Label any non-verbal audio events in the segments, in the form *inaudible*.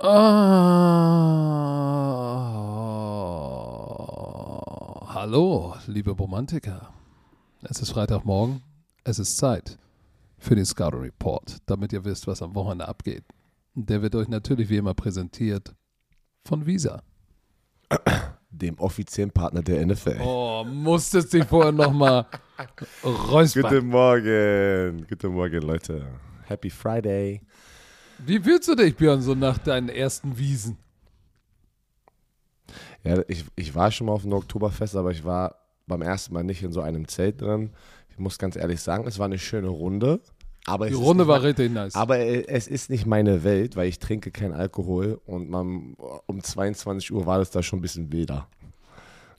Oh, hallo, liebe Romantiker. Es ist Freitagmorgen. Es ist Zeit für den Scouter Report, damit ihr wisst, was am Wochenende abgeht. Der wird euch natürlich wie immer präsentiert von Visa. Dem offiziellen Partner der NFL. Oh, musstest dich vorher nochmal *laughs* räuspern. Guten Morgen. Guten Morgen, Leute. Happy Friday. Wie fühlst du dich, Björn, so nach deinen ersten Wiesen? Ja, ich, ich war schon mal auf dem Oktoberfest, aber ich war beim ersten Mal nicht in so einem Zelt drin. Ich muss ganz ehrlich sagen, es war eine schöne Runde. Aber Die es Runde ist war nicht, richtig nice. Aber äh, es ist nicht meine Welt, weil ich trinke keinen Alkohol und man, um 22 Uhr war das da schon ein bisschen wilder.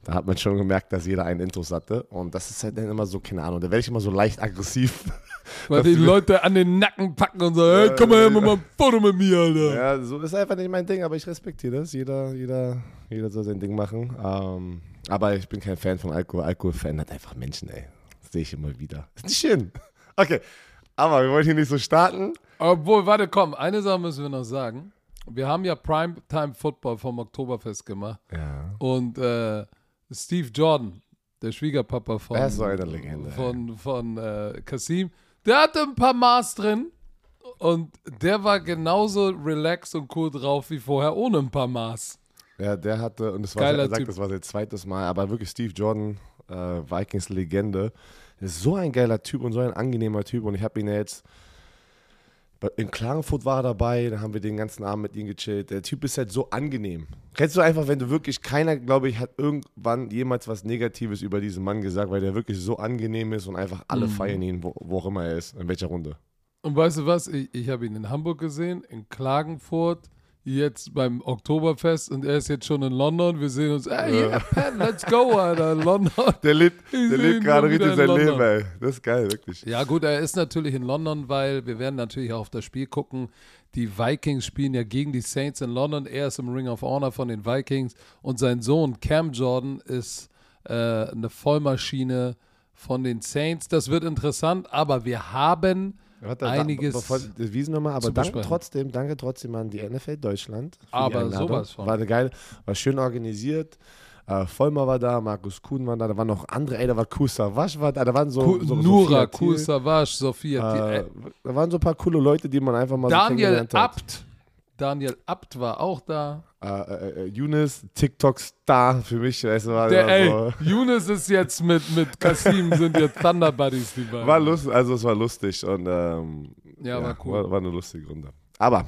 Da hat man schon gemerkt, dass jeder einen Intus hatte. Und das ist halt dann immer so, keine Ahnung, da werde ich immer so leicht aggressiv. *laughs* Weil die Leute an den Nacken packen und sagen, hey, komm mal her, mach mal ein Foto mit mir, Alter. Ja, so ist einfach nicht mein Ding, aber ich respektiere das. Jeder, jeder, jeder soll sein Ding machen. Ähm, aber ich bin kein Fan von Alkohol. Alkohol verändert einfach Menschen, ey. Das sehe ich immer wieder. Ist nicht schön. *laughs* Okay, aber wir wollen hier nicht so starten. Obwohl, warte, komm, eine Sache müssen wir noch sagen. Wir haben ja Primetime Football vom Oktoberfest gemacht. Ja. Und äh, Steve Jordan, der Schwiegerpapa von, ist so eine Legende, von, von äh, Kasim, der hatte ein paar Maß drin. Und der war genauso relaxed und cool drauf wie vorher ohne ein paar Maß. Ja, der hatte, und das war, Geiler er sagt, Typ. das war sein zweites Mal, aber wirklich Steve Jordan, äh, Vikings-Legende, ist so ein geiler Typ und so ein angenehmer Typ. Und ich habe ihn ja jetzt, in Klagenfurt war er dabei, da haben wir den ganzen Abend mit ihm gechillt. Der Typ ist halt so angenehm. Kennst du einfach, wenn du wirklich, keiner, glaube ich, hat irgendwann jemals was Negatives über diesen Mann gesagt, weil der wirklich so angenehm ist und einfach alle Mhm. feiern ihn, wo, wo auch immer er ist, in welcher Runde. Und weißt du was? Ich, ich habe ihn in Hamburg gesehen, in Klagenfurt, jetzt beim Oktoberfest und er ist jetzt schon in London. Wir sehen uns, hey, yeah, Pat, let's go, Alter, *laughs* London. Der lebt, der lebt gerade richtig in sein London. Leben, ey. Das ist geil, wirklich. Ja, gut, er ist natürlich in London, weil wir werden natürlich auch auf das Spiel gucken. Die Vikings spielen ja gegen die Saints in London. Er ist im Ring of Honor von den Vikings und sein Sohn Cam Jordan ist äh, eine Vollmaschine von den Saints. Das wird interessant, aber wir haben Warte, einiges bevor, wiesen nochmal, aber danke trotzdem, danke trotzdem an die NFL Deutschland. Aber sowas von. War eine geile, war schön organisiert. Äh, Vollmer war da, Markus Kuhn war da, da waren noch andere, ey, da war Kusa Wasch war da, da waren so, Ku- so Nura, Sophia Thiel, Savage, Sophia. äh, äh, da waren so ein paar coole Leute, die man einfach mal so Daniel kennengelernt hat. Abt. Daniel Abt war auch da. Äh, äh, äh, Younes, TikTok-Star für mich, weißt du, war, Der, ey, so, *laughs* Younes ist jetzt mit, mit Kasim, sind jetzt Thunder Buddies, die beiden. war lustig, also es war lustig und ähm, Ja, war cool. War, war eine lustige Runde. Aber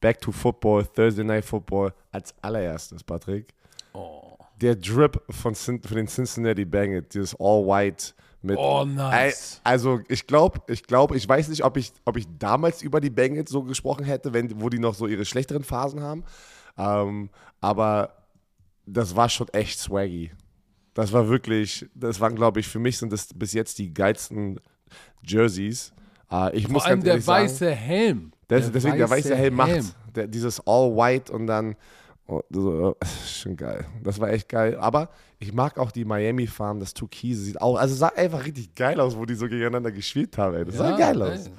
back to Football, Thursday Night Football als allererstes, Patrick. Oh. Der Drip von, von den Cincinnati Bengals, dieses All White mit. Oh, nice. Also ich glaube, ich glaube, ich weiß nicht, ob ich, ob ich damals über die Bengals so gesprochen hätte, wenn, wo die noch so ihre schlechteren Phasen haben. Ähm, aber das war schon echt swaggy. Das war wirklich, das waren, glaube ich, für mich sind das bis jetzt die geilsten Jerseys. Äh, ich muss Vor allem ganz der ehrlich sagen, weiße Helm. das, deswegen der weiße Helm macht. Der, dieses All White und dann. Oh, so, *laughs* schon geil. Das war echt geil. Aber ich mag auch die Miami Farm, das Türkise sieht auch. Also sah einfach richtig geil aus, wo die so gegeneinander gespielt haben. Ey. Das sah geil aus. ey.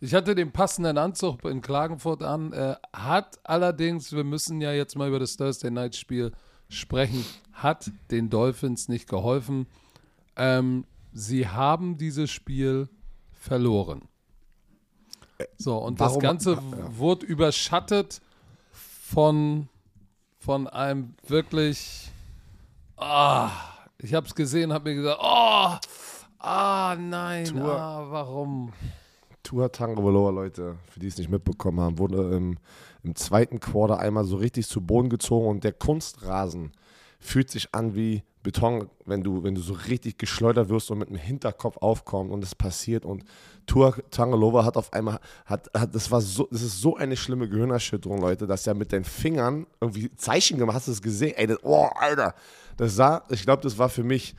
Ich hatte den passenden Anzug in Klagenfurt an. Äh, hat allerdings, wir müssen ja jetzt mal über das Thursday Night Spiel sprechen, hat den Dolphins nicht geholfen. Ähm, sie haben dieses Spiel verloren. So, und das warum- Ganze ja. wurde überschattet von, von einem wirklich. Ah, ich habe es gesehen, habe mir gesagt, oh, ah, nein, Tour- ah, warum? Tua Tagovailoa, Leute, für die es nicht mitbekommen haben, wurde im, im zweiten Quarter einmal so richtig zu Boden gezogen und der Kunstrasen fühlt sich an wie Beton, wenn du, wenn du so richtig geschleudert wirst und mit dem Hinterkopf aufkommst und es passiert und Tua Tagovailoa hat auf einmal, hat, hat, das war so, das ist so eine schlimme Gehirnerschütterung, Leute, dass er mit den Fingern irgendwie Zeichen gemacht, hast du es gesehen? Ey, das, oh, Alter, das sah, ich glaube, das war für mich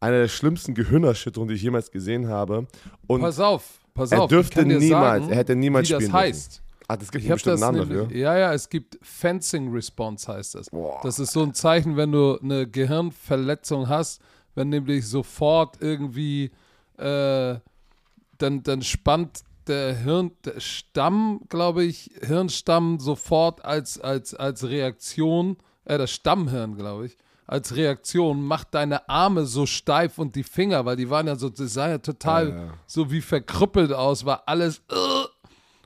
eine der schlimmsten Gehirnerschütterungen, die ich jemals gesehen habe und Pass auf, pass er auf. dürfte kann dir niemals, sagen, er hätte niemals wie das spielen dürfen. Ah, das gibt Ich einen bestimmten Namen dafür. ja, ja, es gibt Fencing Response heißt das. Boah. Das ist so ein Zeichen, wenn du eine Gehirnverletzung hast, wenn nämlich sofort irgendwie äh, dann, dann spannt der Hirn, der Stamm, glaube ich, Hirnstamm sofort als, als, als Reaktion, äh, das Stammhirn, glaube ich, als Reaktion macht deine Arme so steif und die Finger, weil die waren ja so, das sah ja total Ja, ja. so wie verkrüppelt aus, war alles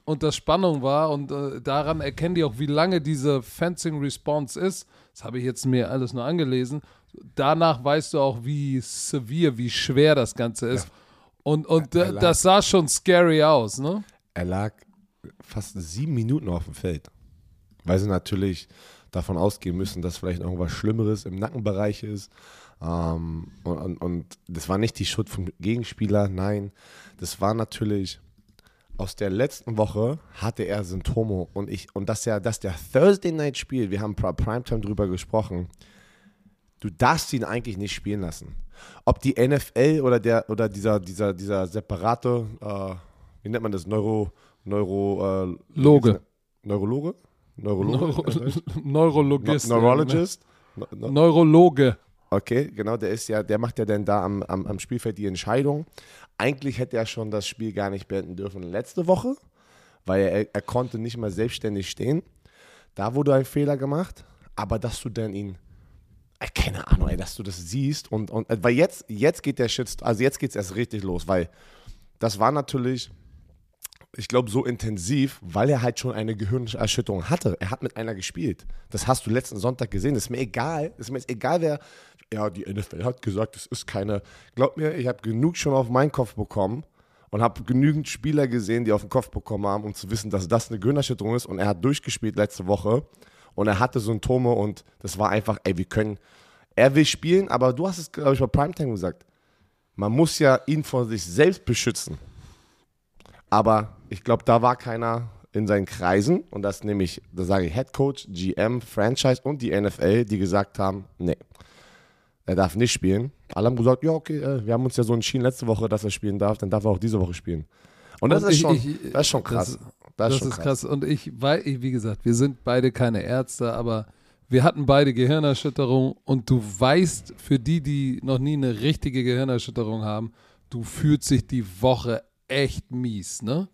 äh, unter Spannung war und äh, daran erkennen die auch, wie lange diese Fencing Response ist. Das habe ich jetzt mir alles nur angelesen. Danach weißt du auch, wie severe, wie schwer das Ganze ist. Und, und Er äh, lag- das sah schon scary aus, ne? Er lag fast sieben Minuten auf dem Feld. Weil sie natürlich davon ausgehen müssen, dass vielleicht irgendwas Schlimmeres im Nackenbereich ist. Ähm, und, und, und das war nicht die Schuld vom Gegenspieler, nein. Das war natürlich aus der letzten Woche hatte er Symptome und ich und dass er dass der Thursday Night spielt, wir haben Pri- Primetime drüber gesprochen. Du darfst ihn eigentlich nicht spielen lassen. Ob die NFL oder der oder dieser dieser dieser separate äh, wie nennt man das Neuro Neuro äh, Loge. Neurologe Neurologe Neuro *laughs* Neurologist. No- Neurologist No- Ne? no- Neurologe. Okay, genau, der ist ja, der macht ja dann da am, am, am Spielfeld die Entscheidung. Eigentlich hätte er schon das Spiel gar nicht beenden dürfen letzte Woche, weil er, er konnte nicht mal selbstständig stehen. Da wurde ein Fehler gemacht, aber dass du dann ihn, äh, keine Ahnung, ey, dass du das siehst und, und äh, weil jetzt, jetzt geht der Shit, also jetzt geht es erst richtig los, weil das war natürlich, ich glaube, so intensiv, weil er halt schon eine Gehirnerschütterung hatte. Er hat mit einer gespielt. Das hast du letzten Sonntag gesehen. Das ist mir egal. Das ist mir egal, wer. Ja, die NFL hat gesagt, es ist keine. Glaub mir, ich habe genug schon auf meinen Kopf bekommen und habe genügend Spieler gesehen, die auf den Kopf bekommen haben, um zu wissen, dass das eine Gehirnerschütterung ist. Und er hat durchgespielt letzte Woche und er hatte Symptome und das war einfach, ey, wir können. Er will spielen, aber du hast es, glaube ich, bei Primetime gesagt. Man muss ja ihn vor sich selbst beschützen. Aber ich glaube, da war keiner in seinen Kreisen und das nämlich, da sage ich Head Coach, GM, Franchise und die NFL, die gesagt haben, nee, er darf nicht spielen. Alle haben gesagt, ja, okay, äh, wir haben uns ja so entschieden letzte Woche, dass er spielen darf, dann darf er auch diese Woche spielen. Und das, Und ist, ich- schon, ich- das ist schon krass. das- Das, Das ist ist krass. Und ich, weil, wie gesagt, wir sind beide keine Ärzte, aber wir hatten beide Gehirnerschütterung und du weißt, für die, die noch nie eine richtige Gehirnerschütterung haben, du fühlst sich die Woche echt mies, ne?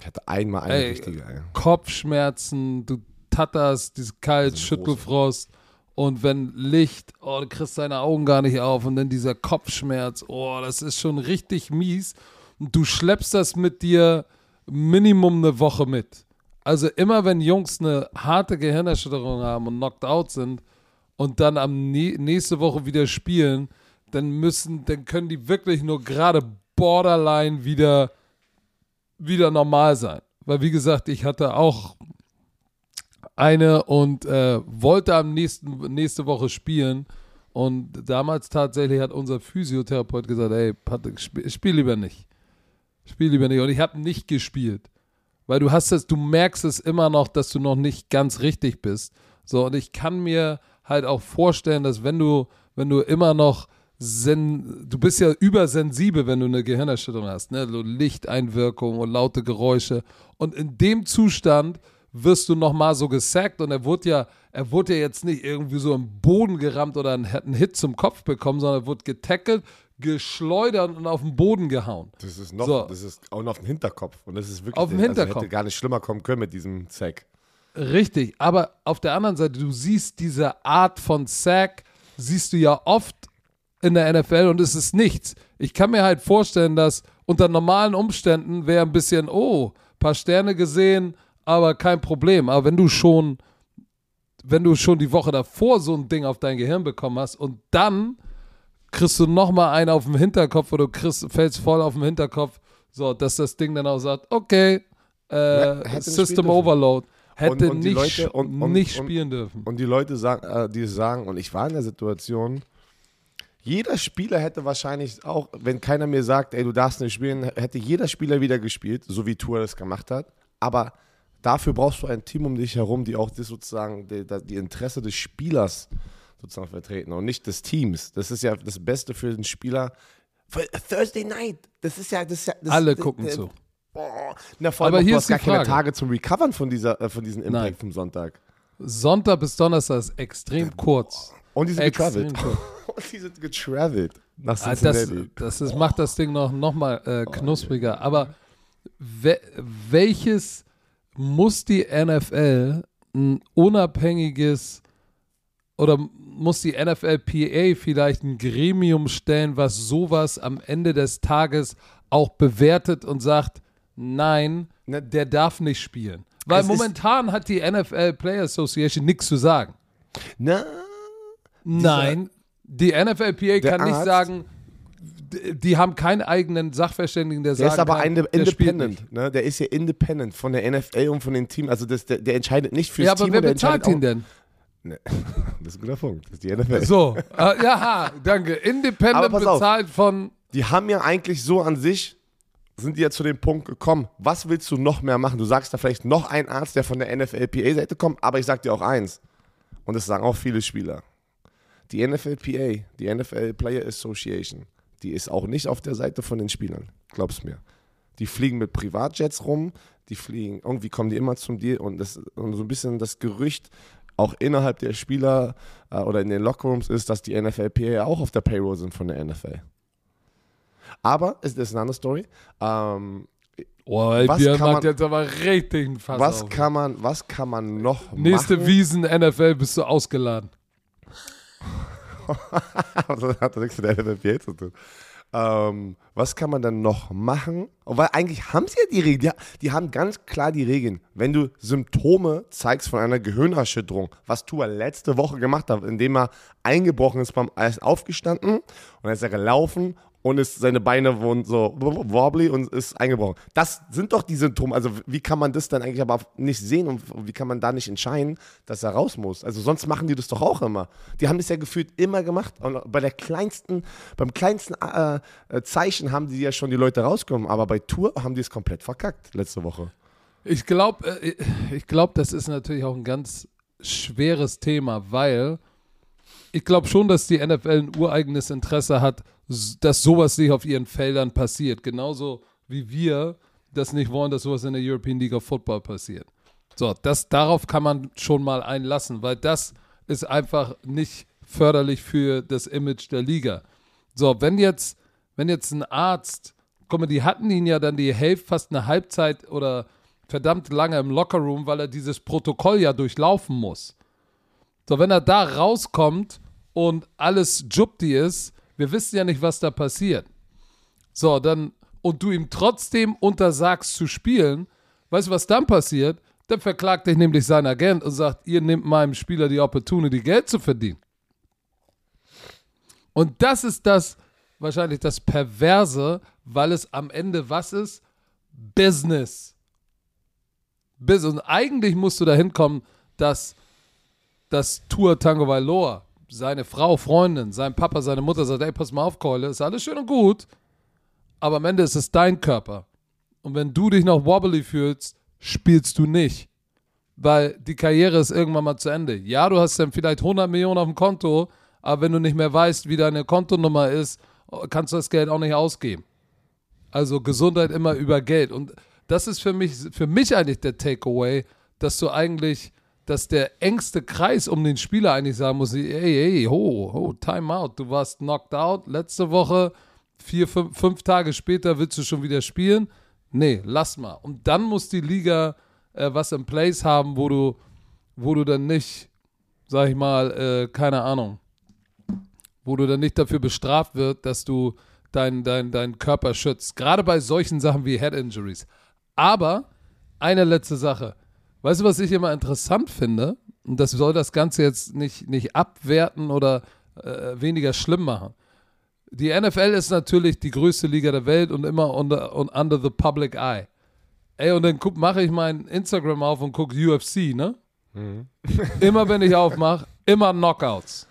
Ich hatte einmal eine Ey, richtige. Ey. Kopfschmerzen, du tatterst, dieses Kalt, Das Schüttelfrost. Und wenn Licht, oh, du kriegst deine Augen gar nicht auf und dann dieser Kopfschmerz, oh, das ist schon richtig mies. Und du schleppst das mit dir Minimum eine Woche mit. Also immer wenn Jungs eine harte Gehirnerschütterung haben und knocked out sind und dann am nä- nächste Woche wieder spielen, dann müssen, dann können die wirklich nur gerade borderline wieder wieder normal sein. Weil, wie gesagt, ich hatte auch eine und äh, wollte am nächsten, nächste Woche spielen. Und damals tatsächlich hat unser Physiotherapeut gesagt, ey, Patrick, spiel, spiel lieber nicht. Spiel lieber nicht. Und ich habe nicht gespielt. Weil du hast es, du merkst es immer noch, dass du noch nicht ganz richtig bist. So, und ich kann mir halt auch vorstellen, dass wenn du, wenn du immer noch sen, du bist ja übersensibel, wenn du eine Gehirnerschütterung hast, ne? So Lichteinwirkung und laute Geräusche. Und in dem Zustand wirst du nochmal so gesackt und er wurde ja, er wurde ja jetzt nicht irgendwie so im Boden gerammt oder einen, hat einen Hit zum Kopf bekommen, sondern er wurde getackelt, geschleudert und auf den Boden gehauen. Das ist noch, So. das ist auch noch auf dem Hinterkopf. Und das ist wirklich, Auf dem also Hinterkopf. hätte gar nicht schlimmer kommen können mit diesem Zack. Richtig, aber auf der anderen Seite, du siehst diese Art von Sack, siehst du ja oft in der NFL und es ist nichts. Ich kann mir halt vorstellen, dass unter normalen Umständen wäre ein bisschen, oh, paar Sterne gesehen, aber kein Problem. Aber wenn du schon, wenn du schon die Woche davor so ein Ding auf dein Gehirn bekommen hast und dann kriegst du nochmal einen auf dem Hinterkopf oder du kriegst, fällst voll auf den Hinterkopf, so, dass das Ding dann auch sagt, okay, Ja, äh, nicht System. Overload. Hätte und die nicht, Leute- und- und- nicht und- spielen dürfen. Und die Leute, sagen, äh, die sagen, und ich war in der Situation, jeder Spieler hätte wahrscheinlich auch, wenn keiner mir sagt, ey, du darfst nicht spielen, hätte jeder Spieler wieder gespielt, so wie Tour das gemacht hat. Aber dafür brauchst du ein Team um dich herum, die auch das sozusagen die, die Interesse des Spielers sozusagen vertreten und nicht des Teams. Das ist ja das Beste für den Spieler. Thursday Night, das ist ja, das ist ja das, Alle das, gucken das, zu. Boah. Na, vor allem Aber hier du ist hast gar die keine Frage. Tage zum Recovern von, dieser, äh, von diesem Impact Nein. vom Sonntag. Sonntag bis Donnerstag ist extrem kurz. Und die sind Extrem getravelt. *laughs* Und die sind getravelt nach Ah, Das, Cincinnati. das ist, macht das Ding noch, noch mal äh, knuspriger. Aber we welches muss die NFL ein unabhängiges oder muss die NFLPA vielleicht ein Gremium stellen, was sowas am Ende des Tages auch bewertet und sagt, nein, Ne- der darf nicht spielen. Weil Es momentan hat die NFL Player Association nichts zu sagen. Na, Nein, die NFLPA kann nicht Arzt- sagen, d- die haben keinen eigenen Sachverständigen, der, der sagen ist aber kann, ein der independent, ne? Der ist ja independent von der NFL und von den Teams. Also das, der, der entscheidet nicht fürs Ja, aber Team. wer und der bezahlt ihn denn? Nee. *laughs* Das ist ein guter Punkt. Das ist die NFL. So, äh, ja, danke. Independent Aber pass auf. bezahlt von. Die haben ja eigentlich so an sich, sind die ja zu dem Punkt gekommen, was willst du noch mehr machen? Du sagst da vielleicht noch ein Arzt, der von der NFLPA-Seite kommt, aber ich sag dir auch eins, und das sagen auch viele Spieler. Die NFLPA, die NFL Player Association, die ist auch nicht auf der Seite von den Spielern, glaub's mir. Die fliegen mit Privatjets rum, die fliegen, irgendwie kommen die immer zum Deal und, das, und so ein bisschen das Gerücht auch innerhalb der Spieler äh, oder in den Lockerrooms ist, dass die NFLPA auch auf der Payroll sind von der NFL. Aber es ist eine andere Story. Ähm, Oh, ey, Was Björn kann macht man- jetzt aber richtig einen Fass was, auf. kann man, was kann man noch Nächste machen? Wiesen NFL bist du ausgeladen. *laughs* das hat nichts mit NFLPA zu tun. Ähm, was kann man dann noch machen? Weil eigentlich haben sie ja die Regeln. Die, die haben ganz klar die Regeln. Wenn du Symptome zeigst von einer Gehirnerschütterung, was Tua letzte Woche gemacht hat, indem er eingebrochen ist, beim, ist aufgestanden und dann ist er gelaufen und ist, seine Beine wurden so wobbly und ist eingebrochen. Das sind doch die Symptome. Also wie kann man das dann eigentlich aber nicht sehen und wie kann man da nicht entscheiden, dass er raus muss? Also sonst machen die das doch auch immer. Die haben das ja gefühlt immer gemacht und bei der kleinsten, beim kleinsten äh, äh, Zeichen haben die ja schon die Leute rausgekommen, aber bei Tour haben die es komplett verkackt letzte Woche. Ich glaube, äh, ich glaub, das ist natürlich auch ein ganz schweres Thema, weil ich glaube schon, dass die NFL ein ureigenes Interesse hat, dass sowas nicht auf ihren Feldern passiert. Genauso wie wir das nicht wollen, dass sowas in der European League of Football passiert. So, das, darauf kann man schon mal einlassen, weil das ist einfach nicht förderlich für das Image der Liga. So, wenn jetzt, wenn jetzt ein Arzt, guck mal, die hatten ihn ja dann die Hälfte, fast eine Halbzeit oder verdammt lange im Lockerroom, weil er dieses Protokoll ja durchlaufen muss. So, wenn er da rauskommt und alles Jupti ist, wir wissen ja nicht, was da passiert. So, dann, und du ihm trotzdem untersagst zu spielen, weißt du, was dann passiert? Dann verklagt dich nämlich sein Agent und sagt, ihr nehmt meinem Spieler die Opportunity, Geld zu verdienen. Und das ist das, wahrscheinlich das Perverse, weil es am Ende was ist? Business. Business. Und eigentlich musst du dahin kommen, dass das Tour Tango Valor, seine Frau, Freundin, sein Papa, seine Mutter sagt, ey, pass mal auf, Keule, ist alles schön und gut, aber am Ende ist es dein Körper. Und wenn du dich noch wobbly fühlst, spielst du nicht. Weil die Karriere ist irgendwann mal zu Ende. Ja, du hast dann vielleicht 100 Millionen auf dem Konto, aber wenn du nicht mehr weißt, wie deine Kontonummer ist, kannst du das Geld auch nicht ausgeben. Also Gesundheit immer über Geld. Und das ist für mich, für mich eigentlich der Takeaway, dass du eigentlich, dass der engste Kreis um den Spieler eigentlich sagen muss, ey, ey, ho, ho, time out. Du warst knocked out letzte Woche, vier, fünf, fünf Tage später willst du schon wieder spielen. Nee, lass mal. Und dann muss die Liga äh, was im Place haben, wo du, wo du dann nicht, sag ich mal, äh, keine Ahnung, wo du dann nicht dafür bestraft wird, dass du deinen dein, dein Körper schützt. Gerade bei solchen Sachen wie Head Injuries. Aber eine letzte Sache. Weißt du, was ich immer interessant finde? Und das soll das Ganze jetzt nicht, nicht abwerten oder äh, weniger schlimm machen. Die NFL ist natürlich die größte Liga der Welt und immer under, und under the public eye. Ey, und dann mache ich mein Instagram auf und gucke UFC, ne? *laughs* immer wenn ich aufmache, immer Knockouts.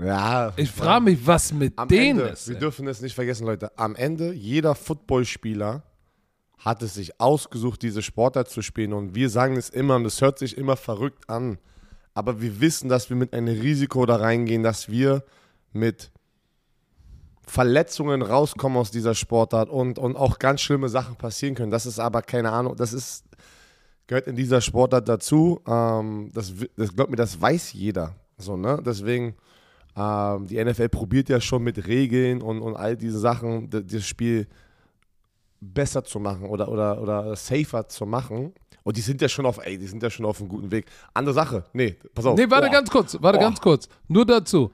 Ja. Ich frage mich, was mit denen Ende, ist. wir ey. dürfen es nicht vergessen, Leute. Am Ende, jeder Footballspieler hat es sich ausgesucht, diese Sportart zu spielen. Und wir sagen es immer, und es hört sich immer verrückt an. Aber wir wissen, dass wir mit einem Risiko da reingehen, dass wir mit Verletzungen rauskommen aus dieser Sportart und, und auch ganz schlimme Sachen passieren können. Das ist aber keine Ahnung, das ist, gehört in dieser Sportart dazu. Ähm, das, das glaubt mir, das weiß jeder. So, ne? Deswegen, ähm, die NFL probiert ja schon mit Regeln und, und all diese Sachen, das Spiel besser zu machen oder, oder, oder safer zu machen. Und die sind ja schon auf, ey, die sind ja schon auf einem guten Weg. Andere Sache. Nee, pass auf. Nee, warte Boah. ganz kurz, warte Boah. ganz kurz. Nur dazu.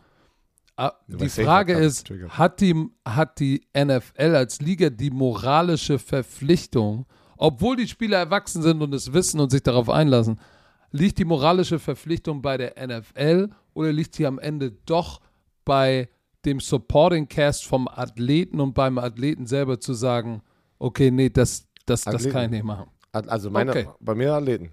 Ah, Die Frage ist, hat die, hat die NFL als Liga die moralische Verpflichtung, obwohl die Spieler erwachsen sind und es wissen und sich darauf einlassen, liegt die moralische Verpflichtung bei der NFL oder liegt sie am Ende doch bei dem Supporting Cast vom Athleten und beim Athleten selber zu sagen, okay, nee, das, das, das Athleten. kann ich nicht machen. Also meine, Okay. bei mir Athleten.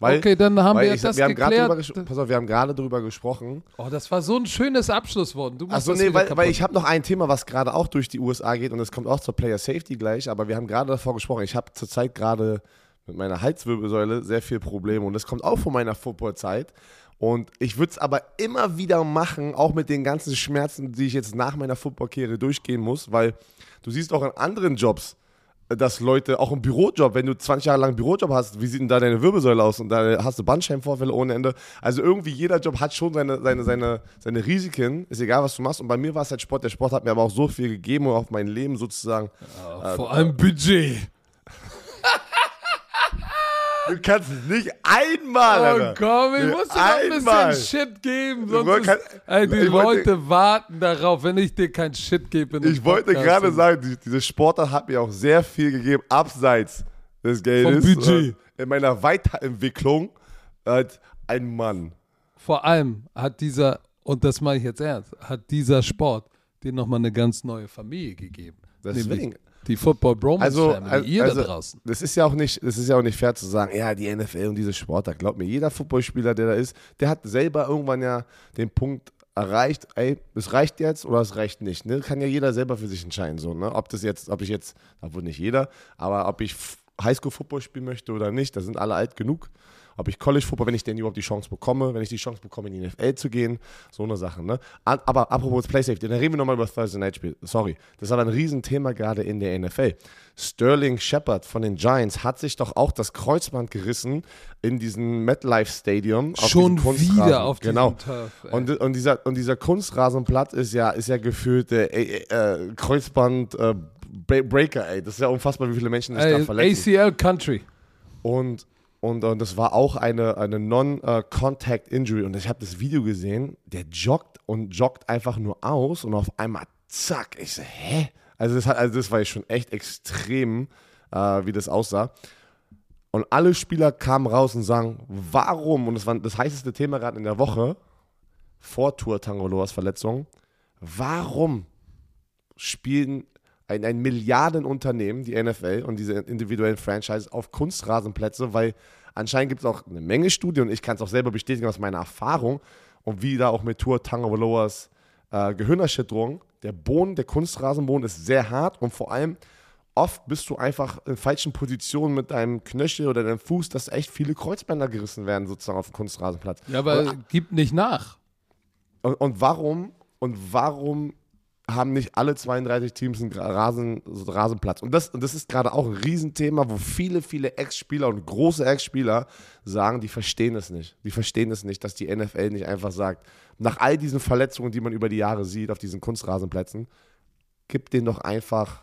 Weil, okay, dann haben wir ich, das wir haben drüber, geklärt. ges- pass auf, wir haben gerade drüber gesprochen. Oh, das war so ein schönes Abschlusswort. Du Achso, nee, weil, weil ich habe noch ein Thema, was gerade auch durch die USA geht und es kommt auch zur Player Safety gleich, aber wir haben gerade davor gesprochen. Ich habe zurzeit gerade mit meiner Halswirbelsäule sehr viel Probleme und das kommt auch von meiner Footballzeit. Und ich würde es aber immer wieder machen, auch mit den ganzen Schmerzen, die ich jetzt nach meiner Footballkarriere durchgehen muss, weil du siehst auch in anderen Jobs, dass Leute, auch im Bürojob, wenn du 20 Jahre lang einen Bürojob hast, wie sieht denn da deine Wirbelsäule aus? Und da hast du Bandscheibenvorfälle ohne Ende. Also irgendwie jeder Job hat schon seine, seine, seine, seine Risiken, ist egal, was du machst. Und bei mir war es halt Sport. Der Sport hat mir aber auch so viel gegeben und auf mein Leben sozusagen. Vor allem Budget. Du kannst nicht einmal, Oh komm, ich muss dir mal ein bisschen Shit geben. Sonst ist, kann- ey, die ich wollte- Leute warten darauf, wenn ich dir kein Shit gebe. Ich wollte gerade sagen, die, diese Sportart hat mir auch sehr viel gegeben, abseits des Geldes. Vom Budget. Äh, In meiner Weiterentwicklung als ein Mann. Vor allem hat dieser, und das mache ich jetzt ernst, hat dieser Sport dir nochmal eine ganz neue Familie gegeben. Deswegen. Nämlich die Football Bromance Also, Family, ihr also da draußen. das ist ja auch nicht, das ist ja auch nicht fair zu sagen, ja, die NFL und diese Sportart. Glaub mir, jeder Footballspieler, der da ist, der hat selber irgendwann ja den Punkt erreicht, ey, es reicht jetzt oder es reicht nicht. Ne? Kann ja jeder selber für sich entscheiden, so, ne? Ob das jetzt, ob ich jetzt, obwohl nicht jeder, aber ob ich Highschool-Football spielen möchte oder nicht, da sind alle alt genug. Ob ich College-Football, wenn ich denn überhaupt die Chance bekomme, wenn ich die Chance bekomme, in die NFL zu gehen, so eine Sache, ne? Aber apropos Play Safety, dann reden wir nochmal über Thursday Night Spiel. Sorry. Das ist aber ein Riesenthema gerade in der NFL. Sterling Shepard von den Giants hat sich doch auch das Kreuzband gerissen in diesem MetLife Stadium. auf Schon wieder auf diesem Genau. Turf. ey. Und, und, dieser, und dieser Kunstrasenplatz ist ja, ist ja gefühlt äh, äh, Kreuzband äh, Bre- Breaker, ey. Das ist ja unfassbar, wie viele Menschen sich da ey, verletzen. ACL Country. Und, und, und das war auch eine, eine Non-Contact Injury. Und ich habe das Video gesehen, der joggt und joggt einfach nur aus und auf einmal zack. Ich so, hä? Also das, hat, also das war schon echt extrem, äh, wie das aussah. Und alle Spieler kamen raus und sagen, warum, und das war das heißeste Thema gerade in der Woche, vor Tour Tangoloas Verletzung, warum spielen ein, ein Milliardenunternehmen, die NFL und diese individuellen Franchises, auf Kunstrasenplätze, weil anscheinend gibt es auch eine Menge Studien und ich kann es auch selber bestätigen aus meiner Erfahrung und wie da auch mit Tour Tangoloas äh, Gehirnerschütterung, der Boden, der Kunstrasenboden ist sehr hart und vor allem oft bist du einfach in falschen Positionen mit deinem Knöchel oder deinem Fuß, dass echt viele Kreuzbänder gerissen werden sozusagen auf dem Kunstrasenplatz. Ja, aber Und- gibt nicht nach. und, und warum und warum haben nicht alle 32 Teams einen Rasen, Rasenplatz? Und das, und das ist gerade auch ein Riesenthema, wo viele, viele Ex-Spieler und große Ex-Spieler sagen, die verstehen es nicht. Die verstehen es nicht, dass die NFL nicht einfach sagt, nach all diesen Verletzungen, die man über die Jahre sieht auf diesen Kunstrasenplätzen, gib denen doch einfach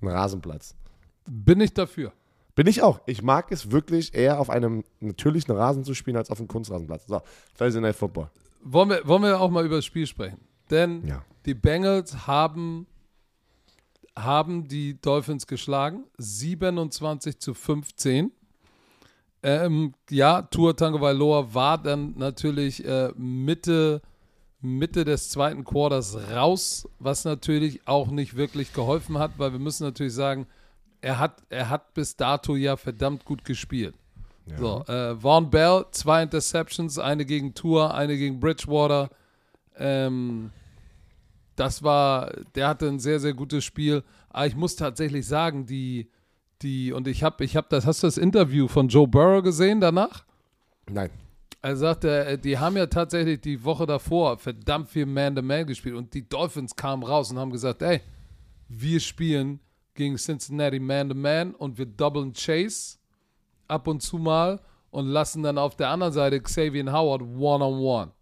einen Rasenplatz. Bin ich dafür. Bin ich auch. Ich mag es wirklich eher auf einem natürlichen Rasen zu spielen, als auf einem Kunstrasenplatz. So, Thursday Night Football. Wollen wir, wollen wir auch mal über das Spiel sprechen? Denn Ja. die Bengals haben, haben die Dolphins geschlagen, 27 zu 15. Ähm, ja, Tua Tagovailoa war dann natürlich äh, Mitte, Mitte des zweiten Quarters raus, was natürlich auch nicht wirklich geholfen hat, weil wir müssen natürlich sagen, er hat, er hat bis dato ja verdammt gut gespielt. So, äh, Vaughn Bell, zwei Interceptions, eine gegen Tour, eine gegen Bridgewater. Ähm, das war, der hatte ein sehr, sehr gutes Spiel. Aber ich muss tatsächlich sagen, die, die, und ich habe, ich habe das, hast du das Interview von Joe Burrow gesehen danach? Nein. Er sagte, äh, die haben ja tatsächlich die Woche davor verdammt viel Man-to-Man gespielt und die Dolphins kamen raus und haben gesagt, ey, wir spielen gegen Cincinnati Man-to-Man und wir doublen Chase ab und zu mal und lassen dann auf der anderen Seite Xavier Howard one-on-one.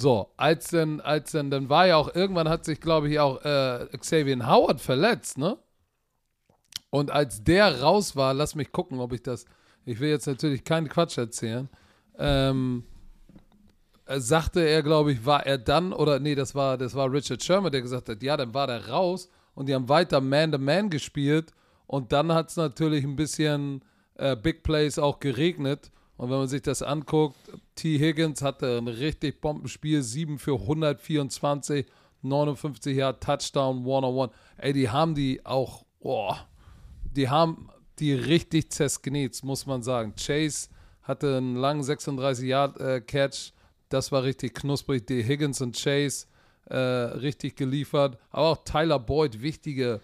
So, als dann, als dann, dann war ja auch, irgendwann hat sich, glaube ich, auch äh, Xavier Howard verletzt, ne? Und als der raus war, lass mich gucken, ob ich das. Ich will jetzt natürlich keinen Quatsch erzählen. Ähm, äh, sagte er, glaube ich, war er dann, oder nee, das war, das war Richard Sherman, der gesagt hat, ja, dann war der raus und die haben weiter Man-to-Man gespielt und dann hat es natürlich ein bisschen äh, Big Plays auch geregnet. Und wenn man sich das anguckt, T. Higgins hatte ein richtig Bombenspiel, 7 für 124, 59 Jahre Touchdown, One-on-One. Ey, die haben die auch, oh, die haben die richtig zerskniet, muss man sagen. Chase hatte einen langen 36 Yard äh, Catch, das war richtig knusprig. Die Higgins und Chase äh, richtig geliefert. Aber auch Tyler Boyd, wichtige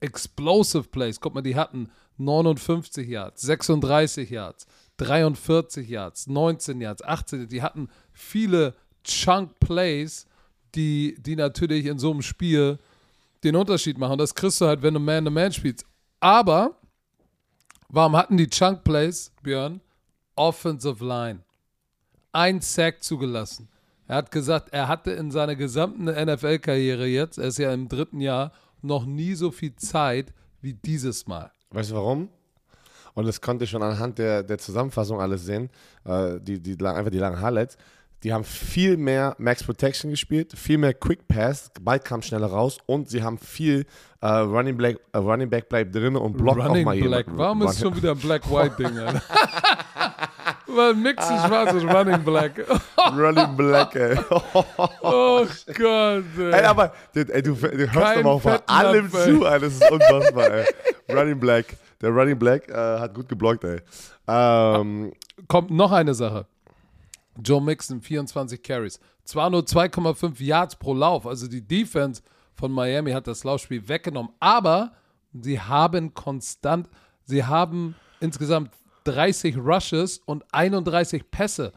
Explosive Plays. Guck mal, die hatten 59 Yards, 36 Yards, 43 Yards, 19 Yards, 18. Die hatten viele Chunk Plays, die, die natürlich in so einem Spiel den Unterschied machen. Das kriegst du halt, wenn du Man-to-Man -Man spielst. Aber warum hatten die Chunk Plays, Björn? Offensive Line. Ein Sack zugelassen. Er hat gesagt, er hatte in seiner gesamten NFL-Karriere jetzt, er ist ja im dritten Jahr, noch nie so viel Zeit wie dieses Mal. Weißt du warum? Und das konnte ich schon anhand der, der Zusammenfassung alles sehen, äh, die, die, einfach die langen Highlights. Die haben viel mehr Max Protection gespielt, viel mehr Quick Pass, Ball kam schneller raus und sie haben viel äh, Running, Black, äh, Running Back bleibt drin und blockt Running auch mal Black. Warum ist es schon wieder ein Black-White-Ding, *laughs* Alter? *laughs* Weil Mix ist schwarz und Running Black. *laughs* Running Black, ey. Oh Gott, ey. ey aber ey, du, du hörst auch bei Fettnapf, allem zu, ey. Das ist unfassbar, ey. Running Black. Der Running Black äh, hat gut geblockt, ey. Ähm, Kommt noch eine Sache. Joe Mixon, 24 Carries. Zwar nur 2,5 Yards pro Lauf, also die Defense von Miami hat das Laufspiel weggenommen, aber sie haben konstant, sie haben insgesamt 30 Rushes und 31 Pässe.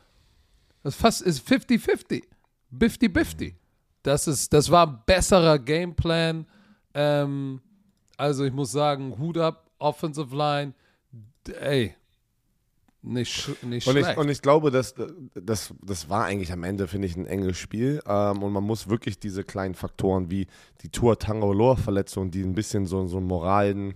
Das fast ist 50-50. 50-50. Das, das war ein besserer Gameplan. Ähm, also ich muss sagen, Hut ab, Offensive Line. Ey, nicht, nicht Und schlecht. ich, und ich glaube, dass, das, das war eigentlich am Ende, finde ich, ein enges Spiel. Ähm, und man muss wirklich diese kleinen Faktoren wie die Tour Tangoloa Verletzung, die ein bisschen so, so einen moralen,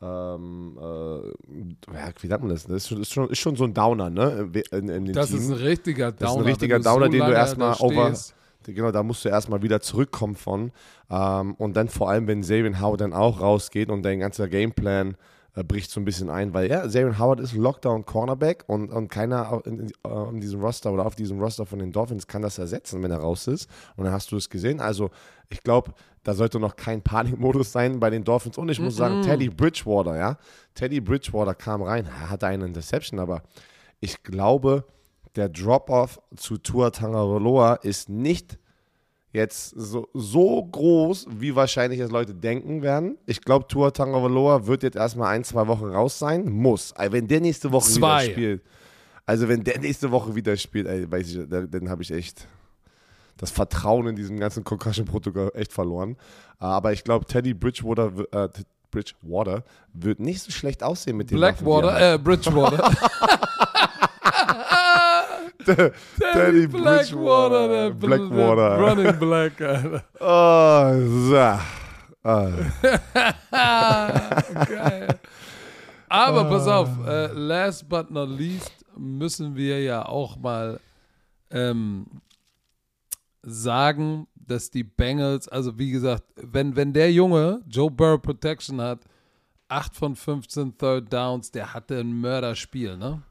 ähm, äh, ja, wie sagt man das? Das ist schon, ist schon, ist schon so ein Downer, ne? In, in Das Team. ist ein richtiger Downer. Das ist ein richtiger Downer, so den du erstmal over. stehst. Genau, da musst du erstmal wieder zurückkommen von. Ähm, und dann vor allem, wenn Xavier Howard dann auch rausgeht und dein ganzer Gameplan äh, bricht so ein bisschen ein, weil ja, Xavier Howard ist Lockdown-Cornerback und, und keiner in, in, äh, in diesem Roster oder auf diesem Roster von den Dolphins kann das ersetzen, wenn er raus ist. Und dann hast du es gesehen. Also, ich glaube, da sollte noch kein Panikmodus sein bei den Dolphins. Und ich muss sagen, Teddy Bridgewater, ja. Teddy Bridgewater kam rein, hatte eine Interception, aber ich glaube, der Drop-Off zu Tua Tagovailoa ist nicht jetzt so, so groß, wie wahrscheinlich es Leute denken werden. Ich glaube, Tua Tagovailoa wird jetzt erstmal ein, zwei Wochen raus sein. Muss. Also wenn der nächste Woche Zwei. wieder spielt, also wenn der nächste Woche wieder spielt, ey, weiß ich, dann, dann habe ich echt das Vertrauen in diesem ganzen Concussion-Protokoll echt verloren. Aber ich glaube, Teddy Bridgewater, äh, Bridgewater wird nicht so schlecht aussehen mit dem Blackwater, äh, Bridgewater. *laughs* Teddy Blackwater, der, Blackwater. Running Black, Alter. *laughs* Oh, so. Ah. Geil. *laughs* Aber pass auf, äh, last but not least müssen wir ja auch mal ähm, sagen, dass die Bengals, also wie gesagt, wenn, wenn der Junge Joe Burrow Protection hat, 8 von 15 Third Downs, der hatte ein Mörderspiel, ne?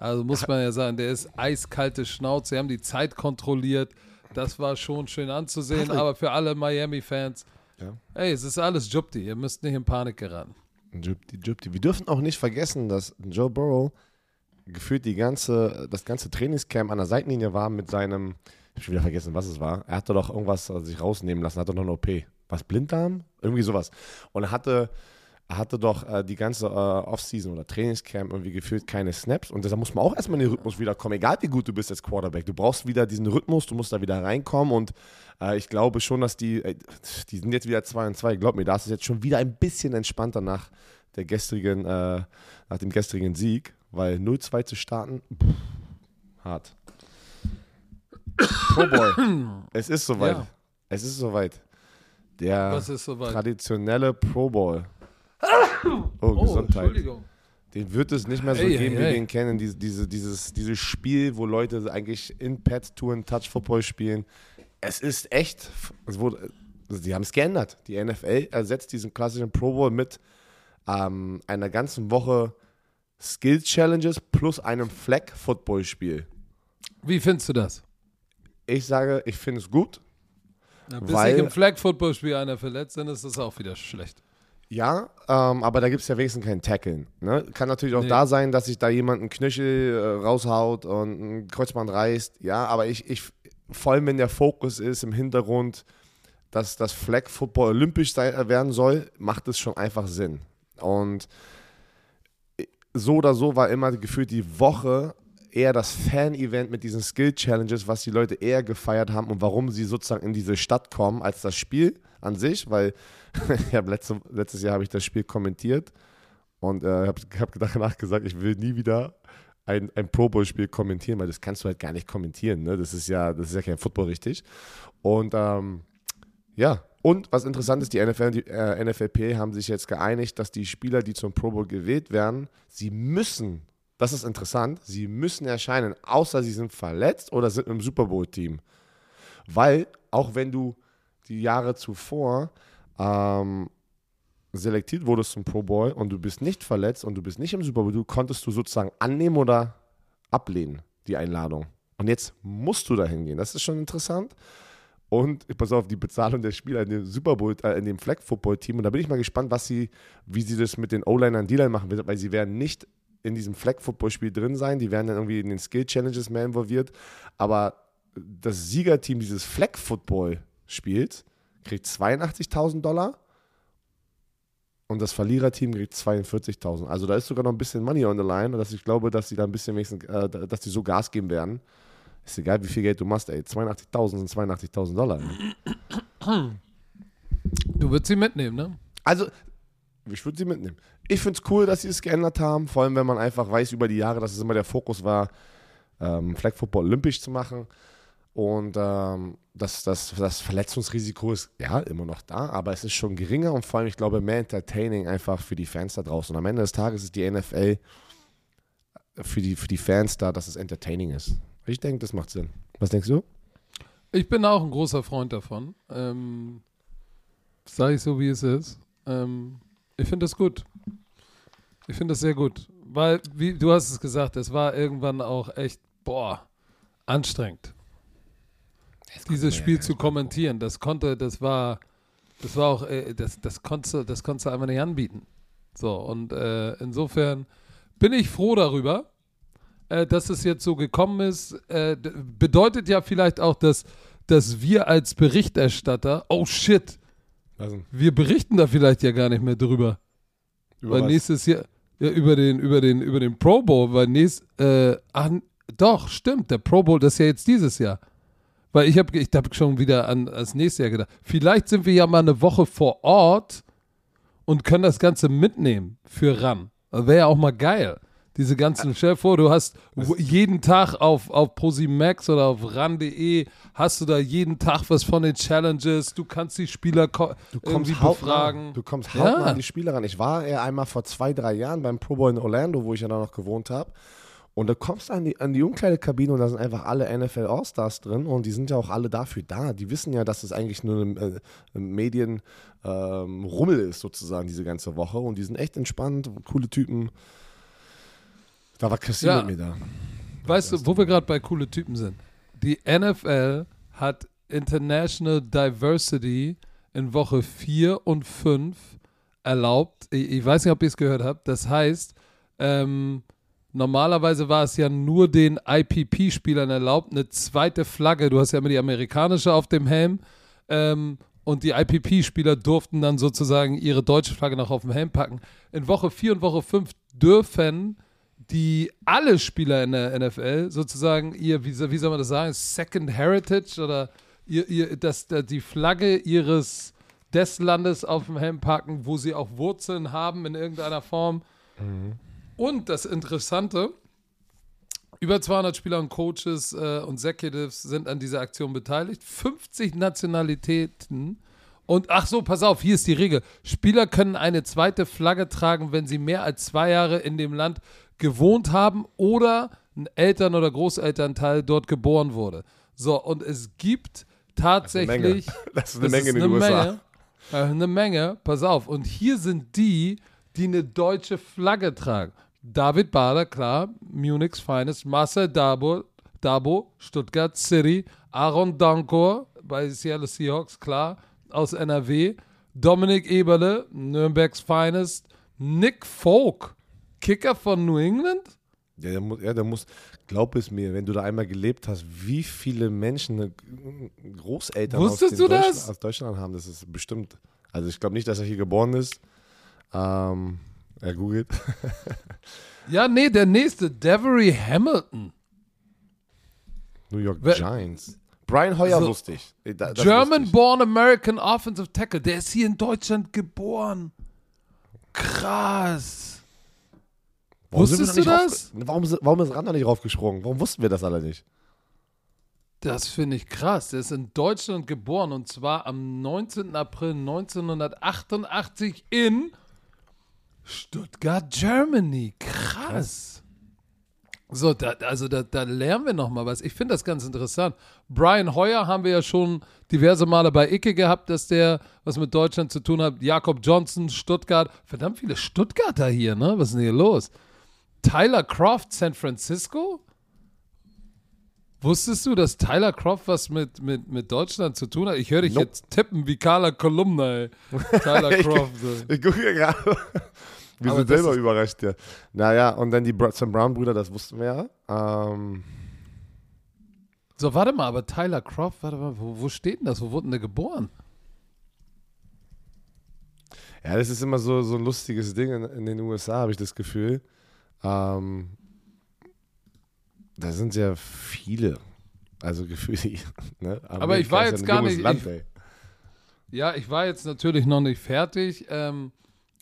Also muss man ja sagen, der ist eiskalte Schnauze, sie haben die Zeit kontrolliert, das war schon schön anzusehen, aber für alle Miami-Fans, Ja. ey, es ist alles Jupti, ihr müsst nicht in Panik geraten. Jupti, Jupti. Wir dürfen auch nicht vergessen, dass Joe Burrow gefühlt die ganze, das ganze Trainingscamp an der Seitenlinie war mit seinem, ich habe schon wieder vergessen, was es war. Er hatte doch irgendwas sich rausnehmen lassen, hatte noch eine OP. Was, Blinddarm? Irgendwie sowas. Und er hatte, hatte doch äh, die ganze äh, Offseason oder Trainingscamp irgendwie gefühlt keine Snaps. Und deshalb muss man auch erstmal in den Rhythmus wiederkommen, egal wie gut du bist als Quarterback. Du brauchst wieder diesen Rhythmus, du musst da wieder reinkommen. Und äh, ich glaube schon, dass die, äh, die sind jetzt wieder 2 und 2. Glaub mir, da ist es jetzt schon wieder ein bisschen entspannter nach der gestrigen, äh, nach dem gestrigen Sieg, weil 0-2 zu starten, pff, hart. Pro Boy. *coughs* es ist soweit. Ja. Es ist soweit. Der ist soweit? traditionelle Pro Bowl. Oh, Gesundheit. Entschuldigung. Den wird es nicht mehr so Ey, geben, ey, wie wir den kennen. Diese, diese, dieses, dieses Spiel, wo Leute eigentlich in Pad-Touren Touch-Football spielen. Es ist echt, es wurde, die haben es geändert. Die NFL ersetzt diesen klassischen Pro Bowl mit ähm, einer ganzen Woche Skill-Challenges plus einem Flag-Football-Spiel. Wie findest du das? Ich sage, ich finde es gut. Bis Weil- sich im Flag-Football-Spiel einer verletzt, dann ist das auch wieder schlecht. Ja, ähm, aber da gibt es ja wenigstens kein Tackeln. Ne? Kann natürlich auch Nee. da sein, dass sich da jemand einen Knöchel äh, raushaut und ein Kreuzband reißt. Ja, aber ich, ich, vor allem wenn der Fokus ist im Hintergrund, dass das Flag Football olympisch sei, äh, werden soll, macht es schon einfach Sinn. Und so oder so war immer gefühlt die Woche eher das Fan-Event mit diesen Skill-Challenges, was die Leute eher gefeiert haben und warum sie sozusagen in diese Stadt kommen, als das Spiel an sich, weil ich habe letzte, letztes Jahr habe ich das Spiel kommentiert und äh, habe hab danach gesagt, ich will nie wieder ein, ein Pro Bowl-Spiel kommentieren, weil das kannst du halt gar nicht kommentieren. Ne? Das ist ja, das ist ja kein Football richtig. Und ähm, ja, und was interessant ist, die NFL und die äh, NFLP haben sich jetzt geeinigt, dass die Spieler, die zum Pro Bowl gewählt werden, sie müssen, das ist interessant, sie müssen erscheinen, außer sie sind verletzt oder sind im Super Bowl-Team. Weil, auch wenn du die Jahre zuvor ähm, selektiert wurdest zum Pro Bowl und du bist nicht verletzt und du bist nicht im Super Bowl, du konntest du sozusagen annehmen oder ablehnen, die Einladung. Und jetzt musst du da hingehen. Das ist schon interessant. Und pass auf, die Bezahlung der Spieler in dem Super Bowl, äh, in dem Flag Football Team. Und da bin ich mal gespannt, was sie, wie sie das mit den O-Linern D-Line machen weil sie werden nicht in diesem Flag Football Spiel drin sein. Die werden dann irgendwie in den Skill Challenges mehr involviert. Aber das Siegerteam dieses Flag Football Spiels kriegt 82.000 Dollar und das Verliererteam kriegt 42.000. Also da ist sogar noch ein bisschen Money on the line, dass ich glaube, dass sie da ein bisschen wenigstens, äh, dass die so Gas geben werden. Ist egal, wie viel Geld du machst, ey. 82.000 sind 82.000 Dollar. Ne? Du würdest sie mitnehmen, ne? Also, ich würde sie mitnehmen. Ich finde es cool, dass sie es geändert haben, vor allem wenn man einfach weiß über die Jahre, dass es immer der Fokus war, ähm, Flag Football olympisch zu machen. Und ähm, das, das, das Verletzungsrisiko ist ja immer noch da, aber es ist schon geringer und vor allem, ich glaube, mehr entertaining einfach für die Fans da draußen. Und am Ende des Tages ist die NFL für die, für die Fans da, dass es entertaining ist. Ich denke, das macht Sinn. Was denkst du? Ich bin auch ein großer Freund davon. Ähm, Sage ich so, wie es ist. Ähm, ich finde das gut. Ich finde das sehr gut. Weil, wie du hast es gesagt, es war irgendwann auch echt, boah, anstrengend. Dieses Spiel zu kommentieren, das konnte, das war, das war auch, äh, das, das konntest du, das konntest du einfach nicht anbieten. So, und äh, insofern bin ich froh darüber, äh, dass es jetzt so gekommen ist. Äh, bedeutet ja vielleicht auch, dass, dass wir als Berichterstatter, oh shit, Also, wir berichten da vielleicht ja gar nicht mehr drüber. über weil was? nächstes Jahr, ja, über den, über den, über den Pro Bowl, weil nächst, äh, ach, doch, stimmt, der Pro Bowl, das ist ja jetzt dieses Jahr. Weil ich habe ich hab schon wieder an das nächste Jahr gedacht. Vielleicht sind wir ja mal eine Woche vor Ort und können das Ganze mitnehmen für RAN. Wäre ja auch mal geil. Diese ganzen, stell dir vor, du hast jeden Tag auf, auf ProSimax oder auf RAN.de hast du da jeden Tag was von den Challenges. Du kannst die Spieler ko- Du irgendwie kommst hautnah, befragen. du kommst Ja. hautnah an die Spieler ran. Ich war ja einmal vor zwei, drei Jahren beim Pro Bowl in Orlando, wo ich ja da noch gewohnt habe. Und da kommst du an die, an die Umkleidekabine und da sind einfach alle NFL All-Stars drin und die sind ja auch alle dafür da. Die wissen ja, dass es eigentlich nur ein, äh, ein Medien-Rummel ist, sozusagen, diese ganze Woche. Und die sind echt entspannt, coole Typen. Da war Christine Ja. mit mir da. Weißt du, wo wir gerade bei coole Typen sind? Die NFL hat International Diversity in Woche 4 und 5 erlaubt. Ich, ich weiß nicht, ob ihr es gehört habt. Das heißt, ähm, normalerweise war es ja nur den IPP-Spielern erlaubt, eine zweite Flagge. Du hast ja immer die amerikanische auf dem Helm. Ähm, und die IPP-Spieler durften dann sozusagen ihre deutsche Flagge noch auf dem Helm packen. In Woche 4 und Woche 5 dürfen die alle Spieler in der NFL sozusagen ihr, wie, soll- wie soll man das sagen, Second Heritage oder ihr, ihr, das, da- die Flagge ihres des Landes auf dem Helm packen, wo sie auch Wurzeln haben in irgendeiner Form. Und das Interessante, über 200 Spieler und Coaches äh, und Executives sind an dieser Aktion beteiligt, 50 Nationalitäten Und ach so, pass auf, hier ist die Regel. Spieler können eine zweite Flagge tragen, wenn sie mehr als zwei Jahre in dem Land gewohnt haben oder ein Eltern- oder Großelternteil dort geboren wurde. So, und es gibt tatsächlich. Das ist eine Menge in den USA. Menge, äh, eine Menge, pass auf. Und hier sind die, die eine deutsche Flagge tragen. David Bader, klar, Munich's Finest, Marcel Dabo, Dabo, Stuttgart City, Aaron Dankor bei Seattle Seahawks, klar, aus NRW, Dominik Eberle, Nürnbergs Finest, Nick Folk, Kicker von New England. Ja, der muss, ja, der muss, glaub es mir, wenn du da einmal gelebt hast, wie viele Menschen äh, Großeltern aus, du Deutschland, das? aus Deutschland haben, das ist bestimmt. Also ich glaube nicht, dass er hier geboren ist. Ähm, er googelt. *laughs* Ja, nee, der nächste, Devery Hamilton. New York Wer- Giants. Brian Hoyer So, wusste ich. Äh, Da- das wusste German ich. born American Offensive Tackle. Der ist hier in Deutschland geboren. Krass. Warum Wusstest du das? Warum, ist- warum ist Randa nicht raufgesprungen? Warum wussten wir das alle nicht? Das finde ich krass. Der ist in Deutschland geboren und zwar am 19. April 1988 in Stuttgart, Germany. Krass. So, da, also da, da lernen wir nochmal was. Ich finde das ganz interessant. Brian Hoyer haben wir ja schon diverse Male bei Icke gehabt, dass der was mit Deutschland zu tun hat. Jakob Johnson, Stuttgart. Verdammt viele Stuttgarter hier, ne? Was ist denn hier los? Tyler Croft, San Francisco? Wusstest du, dass Tyler Croft was mit, mit, mit Deutschland zu tun hat? Ich höre dich Nope. jetzt tippen wie Carla Kolumna, ey. *laughs* Tyler Ich- Croft. ey. Ich gucke gerade. Wir Aber sind selber überrascht, ja. Naja, und dann die Sam Brown-Brüder, das wussten wir ja. Ähm, So, warte mal, aber Tyler Croft, warte mal, wo, wo steht denn das? Wo wurde denn der geboren? ja, das ist immer so, so ein lustiges Ding in, in den USA, habe ich das Gefühl. Ähm, da sind ja viele. Also *laughs* gefühlt. Ne? Aber ich Amerika war ja jetzt ein gar nicht- Land, ich-. Ja, ich war jetzt natürlich noch nicht fertig, ähm,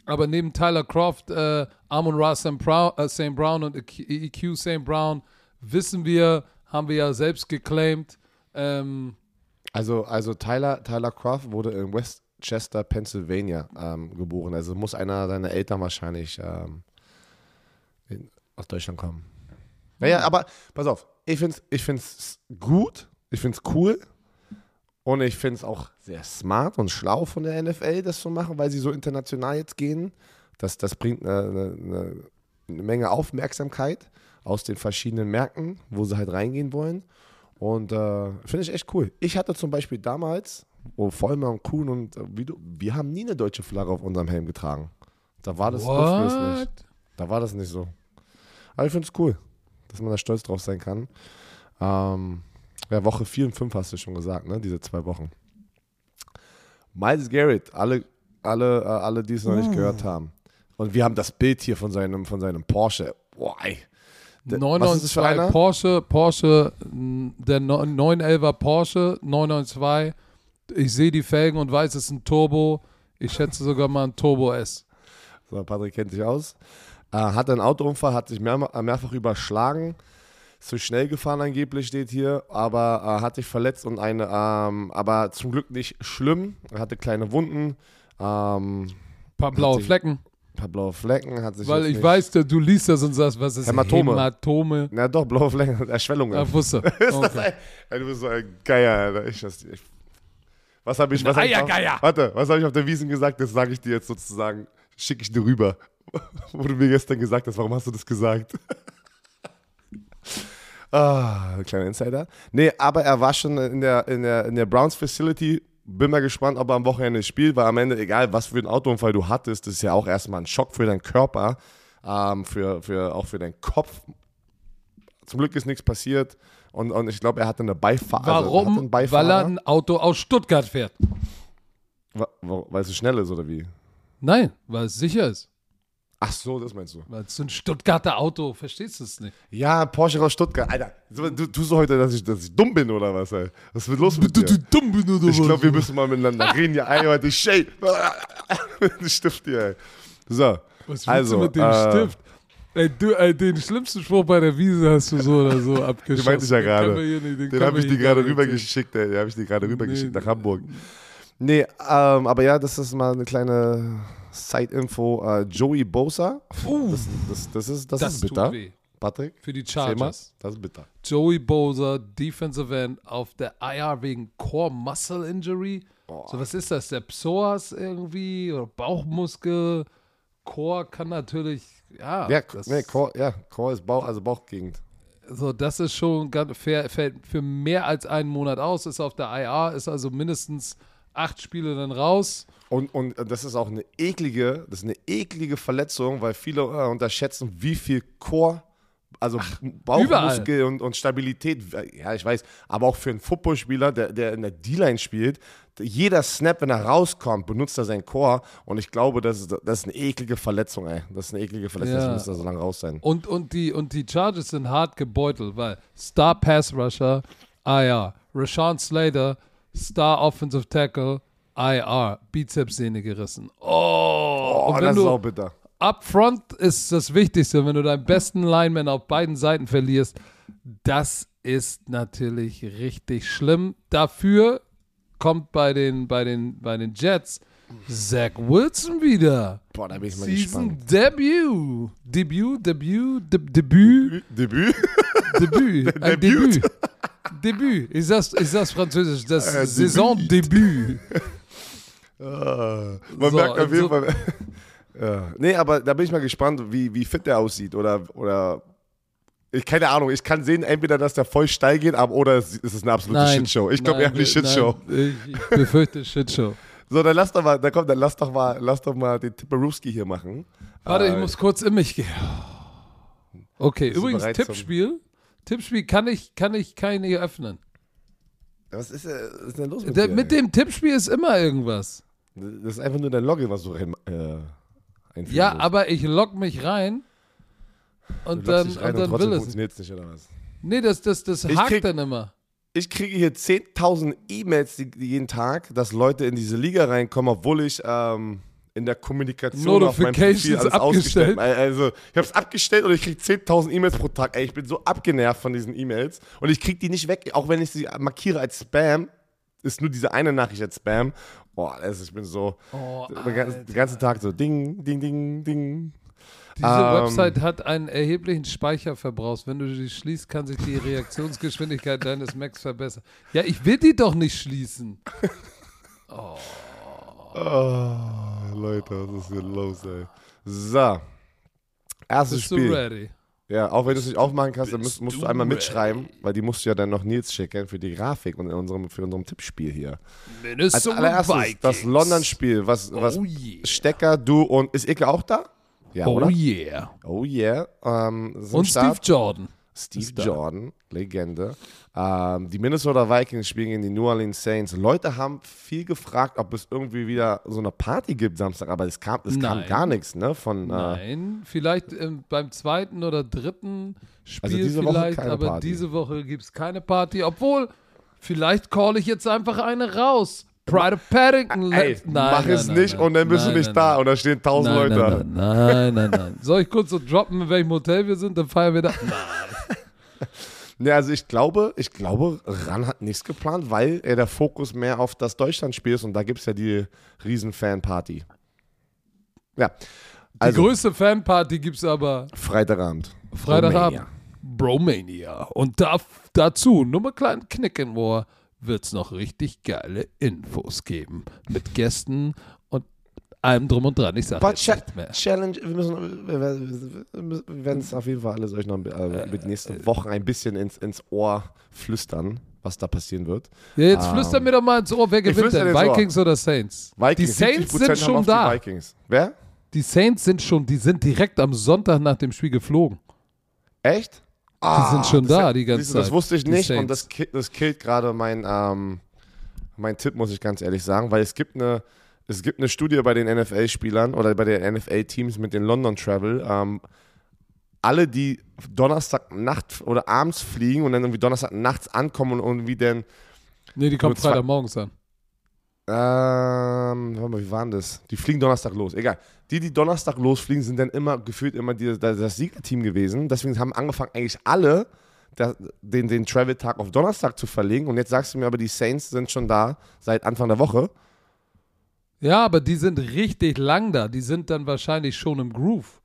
aber neben Tyler Croft, äh, Amon Ra St. Brown, äh, St. Brown und EQ St. Brown wissen wir, haben wir ja selbst geclaimed. Ähm, Also, also Tyler, Tyler Croft wurde in Westchester, Pennsylvania ähm, geboren. Also muss einer seiner Eltern wahrscheinlich ähm, in, aus Deutschland kommen. Naja, aber pass auf, ich finde es ich find's gut, ich finde es cool und ich finde es auch sehr smart und schlau von der NFL, das zu machen, weil sie so international jetzt gehen. Das, das bringt eine, eine, eine Menge Aufmerksamkeit aus den verschiedenen Märkten, wo sie halt reingehen wollen. Und äh, finde ich echt cool. Ich hatte zum Beispiel damals, wo Vollmer und Kuhn und äh, wie du, wir haben nie eine deutsche Flagge auf unserem Helm getragen. Da war das nicht. Da war das nicht so. Aber ich finde es cool, dass man da stolz drauf sein kann. Ähm, ja, Woche 4 und 5 hast du schon gesagt, ne? Diese zwei Wochen. Miles Garrett, alle, alle, äh, alle die es noch nicht gehört haben. Und wir haben das Bild hier von seinem, von seinem Porsche. Boah, ey. Der- was ist das für 992 einer? Porsche, Porsche, der 911er Porsche, 992. Ich sehe die Felgen und weiß, es ist ein Turbo. Ich schätze sogar mal ein Turbo S. So, Patrick kennt sich aus. Äh, hatte einen Autounfall, hat sich mehr, mehrfach überschlagen. Zu schnell gefahren angeblich, steht hier, aber äh, hat sich verletzt und eine, ähm, aber zum Glück nicht schlimm. Er hatte kleine Wunden, ähm, paar blaue Flecken. ein paar blaue Flecken, hat sich Weil ich weiß, du liest das und sagst, was ist Hämatome. Hämatome. Na doch, blaue Flecken, *laughs* Erschwellungen. Ja, wusste. *laughs* Ist das Okay. ein, ey, du bist so ein Geier, Alter. Ich, das, ich, was habe ich, was hab ich auf, warte, was habe ich auf der Wiesen gesagt? Das sage ich dir jetzt sozusagen, schicke ich dir rüber. *laughs* Wo du mir gestern gesagt hast, warum hast du das gesagt? Ah, ein kleiner Insider. Nee, aber er war schon in der, in der, in der Browns Facility. Bin mal gespannt, ob er am Wochenende spielt, weil am Ende, egal was für einen Autounfall du hattest, das ist ja auch erstmal ein Schock für deinen Körper, ähm, für, für, auch für deinen Kopf. Zum Glück ist nichts passiert. Und, und ich glaube, er hatte eine Beifahrer. Also, Warum? einen Beifahrer. Weil er ein Auto aus Stuttgart fährt. Weil es so schnell ist, oder wie? Nein, weil es sicher ist. Ach so, das meinst du. Weil es ein Stuttgarter Auto, verstehst du es nicht? Ja, Porsche aus Stuttgart. Alter, du tust du heute, dass ich, dass ich dumm bin, oder was, ey? Was wird los mit dir? dumm bin oder Ich glaube, wir müssen mal miteinander reden. Ja, ey, heute, dem Stift hier, ey. So, Was willst also, du mit dem äh, Stift? Ey, du, ey, den schlimmsten Spruch bei der Wiese hast du so oder so *laughs* abgeschossen. meinte ich ja Den gerade. Den können habe ich dir gerade rübergeschickt, ey. Den habe ich dir gerade Nee. rübergeschickt nach Hamburg. Nee, ähm, aber ja, das ist mal eine kleine Side-Info. Äh, Joey Bosa. Das, das, das ist, das Das ist tut bitter. weh. Patrick, Für die. Chargers. Das ist bitter. Joey Bosa, Defensive End, auf der IR wegen Core Muscle Injury. So, was ist das? Der Psoas irgendwie oder Bauchmuskel? Core kann natürlich, ja. Ja, das, nee, Core, ja, Core ist Bauch, also Bauchgegend. so, das ist schon ganz fair, fällt für mehr als einen Monat aus, ist auf der IR, ist also mindestens acht Spiele dann raus. Und, und das ist auch eine eklige, das ist eine eklige Verletzung, weil viele äh, unterschätzen, wie viel Core, also Bauchmuskel und, und Stabilität, ja, ich weiß, aber auch für einen Footballspieler, der, der in der D-Line spielt, jeder Snap, wenn er rauskommt, benutzt er seinen Core und ich glaube, das ist, das ist eine eklige Verletzung, ey. Das ist eine eklige Verletzung, Ja. das müsste so lange raus sein. Und, und, die, und die Chargers sind hart gebeutelt, weil Star Pass Rusher, IR. Rashawn Slater, Star Offensive Tackle, IR. Bizepssehne gerissen. Oh, Oh, das ist auch bitter. up front ist das Wichtigste, wenn du deinen besten Lineman auf beiden Seiten verlierst. Das ist natürlich richtig schlimm. Dafür kommt bei den, bei den, bei den Jets Zach Wilson wieder. Boah, da bin ich mal Season gespannt. Debut. Debut, Debut, De *laughs* Debüt, Debüt? Debüt. Ein Debüt. Debüt. Ich sag's, ich sag's französisch. Das Äh, Saisondebüt. Ah, man So, merkt auf jeden Fall. ja. Nee, aber da bin ich mal gespannt, wie, wie fit der aussieht. Oder, oder ich keine Ahnung, ich kann sehen, entweder, dass der voll steil geht, aber, oder es ist eine absolute Nein. Shitshow. Ich glaube eher Nein, eine Shitshow. nein, Ich, ich befürchte Shitshow. *laughs* So, dann lass doch mal, dann komm, dann lass doch mal, lass doch mal den Tipperowski hier machen. Warte, ich Äh, muss kurz in mich gehen. Okay, übrigens, Tippspiel. Tippspiel kann ich, kann ich keine öffnen. Was ist, äh, was ist denn los mit Der, dir? mit dem Tippspiel ist immer irgendwas. das ist einfach nur dein Login, was du rein, äh, einführen Ja, musst. aber ich log mich rein Du und loggst dann, dich rein und dann trotzdem will es. funktioniert's nicht, oder was? Nee, das, das, das Ich hakt krieg- dann immer. Ich kriege hier 10.000 E-Mails jeden Tag, dass Leute in diese Liga reinkommen, obwohl ich ähm, in der Kommunikation auf meinem Profil alles abgestellt. ausgestellt. Also, ich habe es abgestellt und ich kriege 10.000 E-Mails pro Tag. Ey, ich bin so abgenervt von diesen E-Mails und ich kriege die nicht weg, auch wenn ich sie markiere als Spam. Ist nur diese eine Nachricht als Spam. Boah, also ich bin so Oh, den ganzen, Tag so ding, ding, ding, ding. Diese Ähm, Website hat einen erheblichen Speicherverbrauch. Wenn du sie schließt, kann sich die Reaktionsgeschwindigkeit *laughs* deines Macs verbessern. Ja, ich will die doch nicht schließen. *laughs* Oh, Leute, was ist hier los, ey? So. Erstes Bist du Spiel. ready? Ja, auch wenn du es nicht aufmachen kannst, dann musst, musst du du einmal ready? mitschreiben, weil die musst du ja dann noch Nils schicken für die Grafik und in unserem, für unserem Tippspiel hier. Als Minnesota allererstes Vikings. das London-Spiel, was, was Oh yeah. Stecker, du und ist Icke auch da? Ja, Oh oder? yeah. Oh yeah. Ähm, Und Start. Steve Jordan. Steve. Jordan, Legende. Ähm, die Minnesota Vikings spielen gegen die New Orleans Saints. Leute haben viel gefragt, ob es irgendwie wieder so eine Party gibt Samstag, aber es kam, es kam gar nichts, ne? Von, äh, Nein, vielleicht ähm, beim zweiten oder dritten Spiel Also diese Woche vielleicht, keine aber Party. diese Woche gibt es keine Party. Obwohl, vielleicht call ich jetzt einfach eine raus. Pride of Paddington. ey, let- mach nein, es nein, nicht nein, und dann bist nein, du nicht nein, da nein. und da stehen tausend Nein, Leute. nein, nein, nein, nein, nein. Soll ich kurz so droppen, in welchem Hotel wir sind? Dann feiern wir da. Ne, also ich glaube, ich glaube, Ran hat nichts geplant, weil er der Fokus mehr auf das Deutschlandspiel ist und da gibt es ja die riesen Fanparty. Ja, Die also größte Fanparty gibt es aber Freitagabend. Freitagabend. Romania. Bromania. Und da, dazu, nur mal kleinen Knick im Ohr, wird es noch richtig geile Infos geben. Mit Gästen und allem drum und dran. Ich sage Cha nicht mehr. Challenge, wir müssen, wir, werden es auf jeden Fall alles euch noch äh, über die nächsten Wochen ein bisschen ins, ins Ohr flüstern, was da passieren wird. Ja, jetzt Ähm, flüster mir doch mal ins Ohr, wer gewinnt denn? dir ins Ohr. Vikings oder Saints? Vikings, die Saints 70% sind schon da. Die Vikings. Wer? Die Saints sind schon, die sind direkt am Sonntag nach dem Spiel geflogen. Echt? Die sind schon da die ganze siehst du, Das Zeit. wusste ich nicht und das, das killt gerade mein, ähm, mein Tipp, muss ich ganz ehrlich sagen, weil es gibt eine, es gibt eine Studie bei den NFL-Spielern oder bei den NFL-Teams mit den London Travel. Ähm, alle, die Donnerstag Nacht oder abends fliegen und dann irgendwie Donnerstag nachts ankommen und irgendwie dann Nee, die kommt Freitagmorgens an. Ähm, warte mal, wie waren das? Die fliegen Donnerstag los. Egal. Die, die Donnerstag losfliegen, sind dann immer gefühlt immer die, das, das Siegerteam gewesen. Deswegen haben angefangen, eigentlich alle den, den Travel-Tag auf Donnerstag zu verlegen. Und jetzt sagst du mir aber, die Saints sind schon da seit Anfang der Woche. Ja, aber die sind richtig lang da. Die sind dann wahrscheinlich schon im Groove.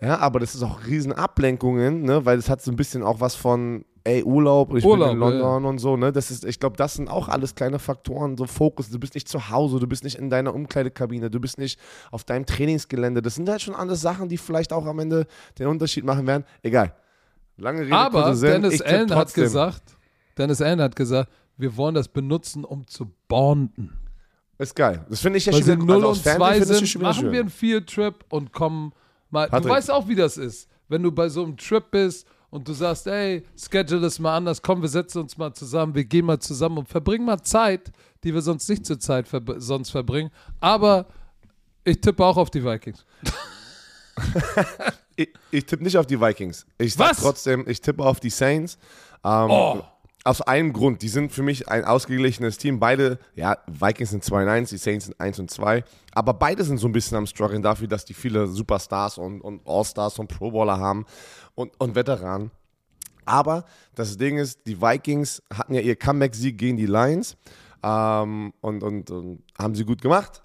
Ja, aber das ist auch riesen Ablenkungen, ne? weil es hat so ein bisschen auch was von, ey, Urlaub, ich Urlaub, bin in London und so, ne? Das ist, ich glaube, das sind auch alles kleine Faktoren, so Fokus. Du bist nicht zu Hause, du bist nicht in deiner Umkleidekabine, du bist nicht auf deinem Trainingsgelände. Das sind halt schon alles Sachen, die vielleicht auch am Ende den Unterschied machen werden. Egal. Lange Rede, Aber Sinn. Dennis Allen hat gesagt, Dennis Allen hat gesagt, wir wollen das benutzen, um zu bonden. Ist geil. Das finde ich ja Weil schon sie wieder- 0 also und Fernsehen 2 finde ich das sind, machen schön. wir einen Field-Trip und kommen mal. Du weißt auch, wie das ist. Wenn du bei so einem Trip bist und du sagst, ey, schedule es mal anders, komm, wir setzen uns mal zusammen, wir gehen mal zusammen und verbringen mal Zeit, die wir sonst nicht zur Zeit verb sonst verbringen. Aber ich tippe auch auf die Vikings. *laughs* Ich, ich tippe nicht auf die Vikings. Ich sag Was? trotzdem, ich tippe auf die Saints. Ähm, Oh. Aus einem Grund. Die sind für mich ein ausgeglichenes Team. Beide, ja, Vikings sind 2 und 1, die Saints sind 1 und 2. Aber beide sind so ein bisschen am Struggeln dafür, dass die viele Superstars und, und All-Stars und Pro Bowler haben und, und Veteranen. Aber das Ding ist, die Vikings hatten ja ihr Comeback-Sieg gegen die Lions ähm, und, und, und haben sie gut gemacht.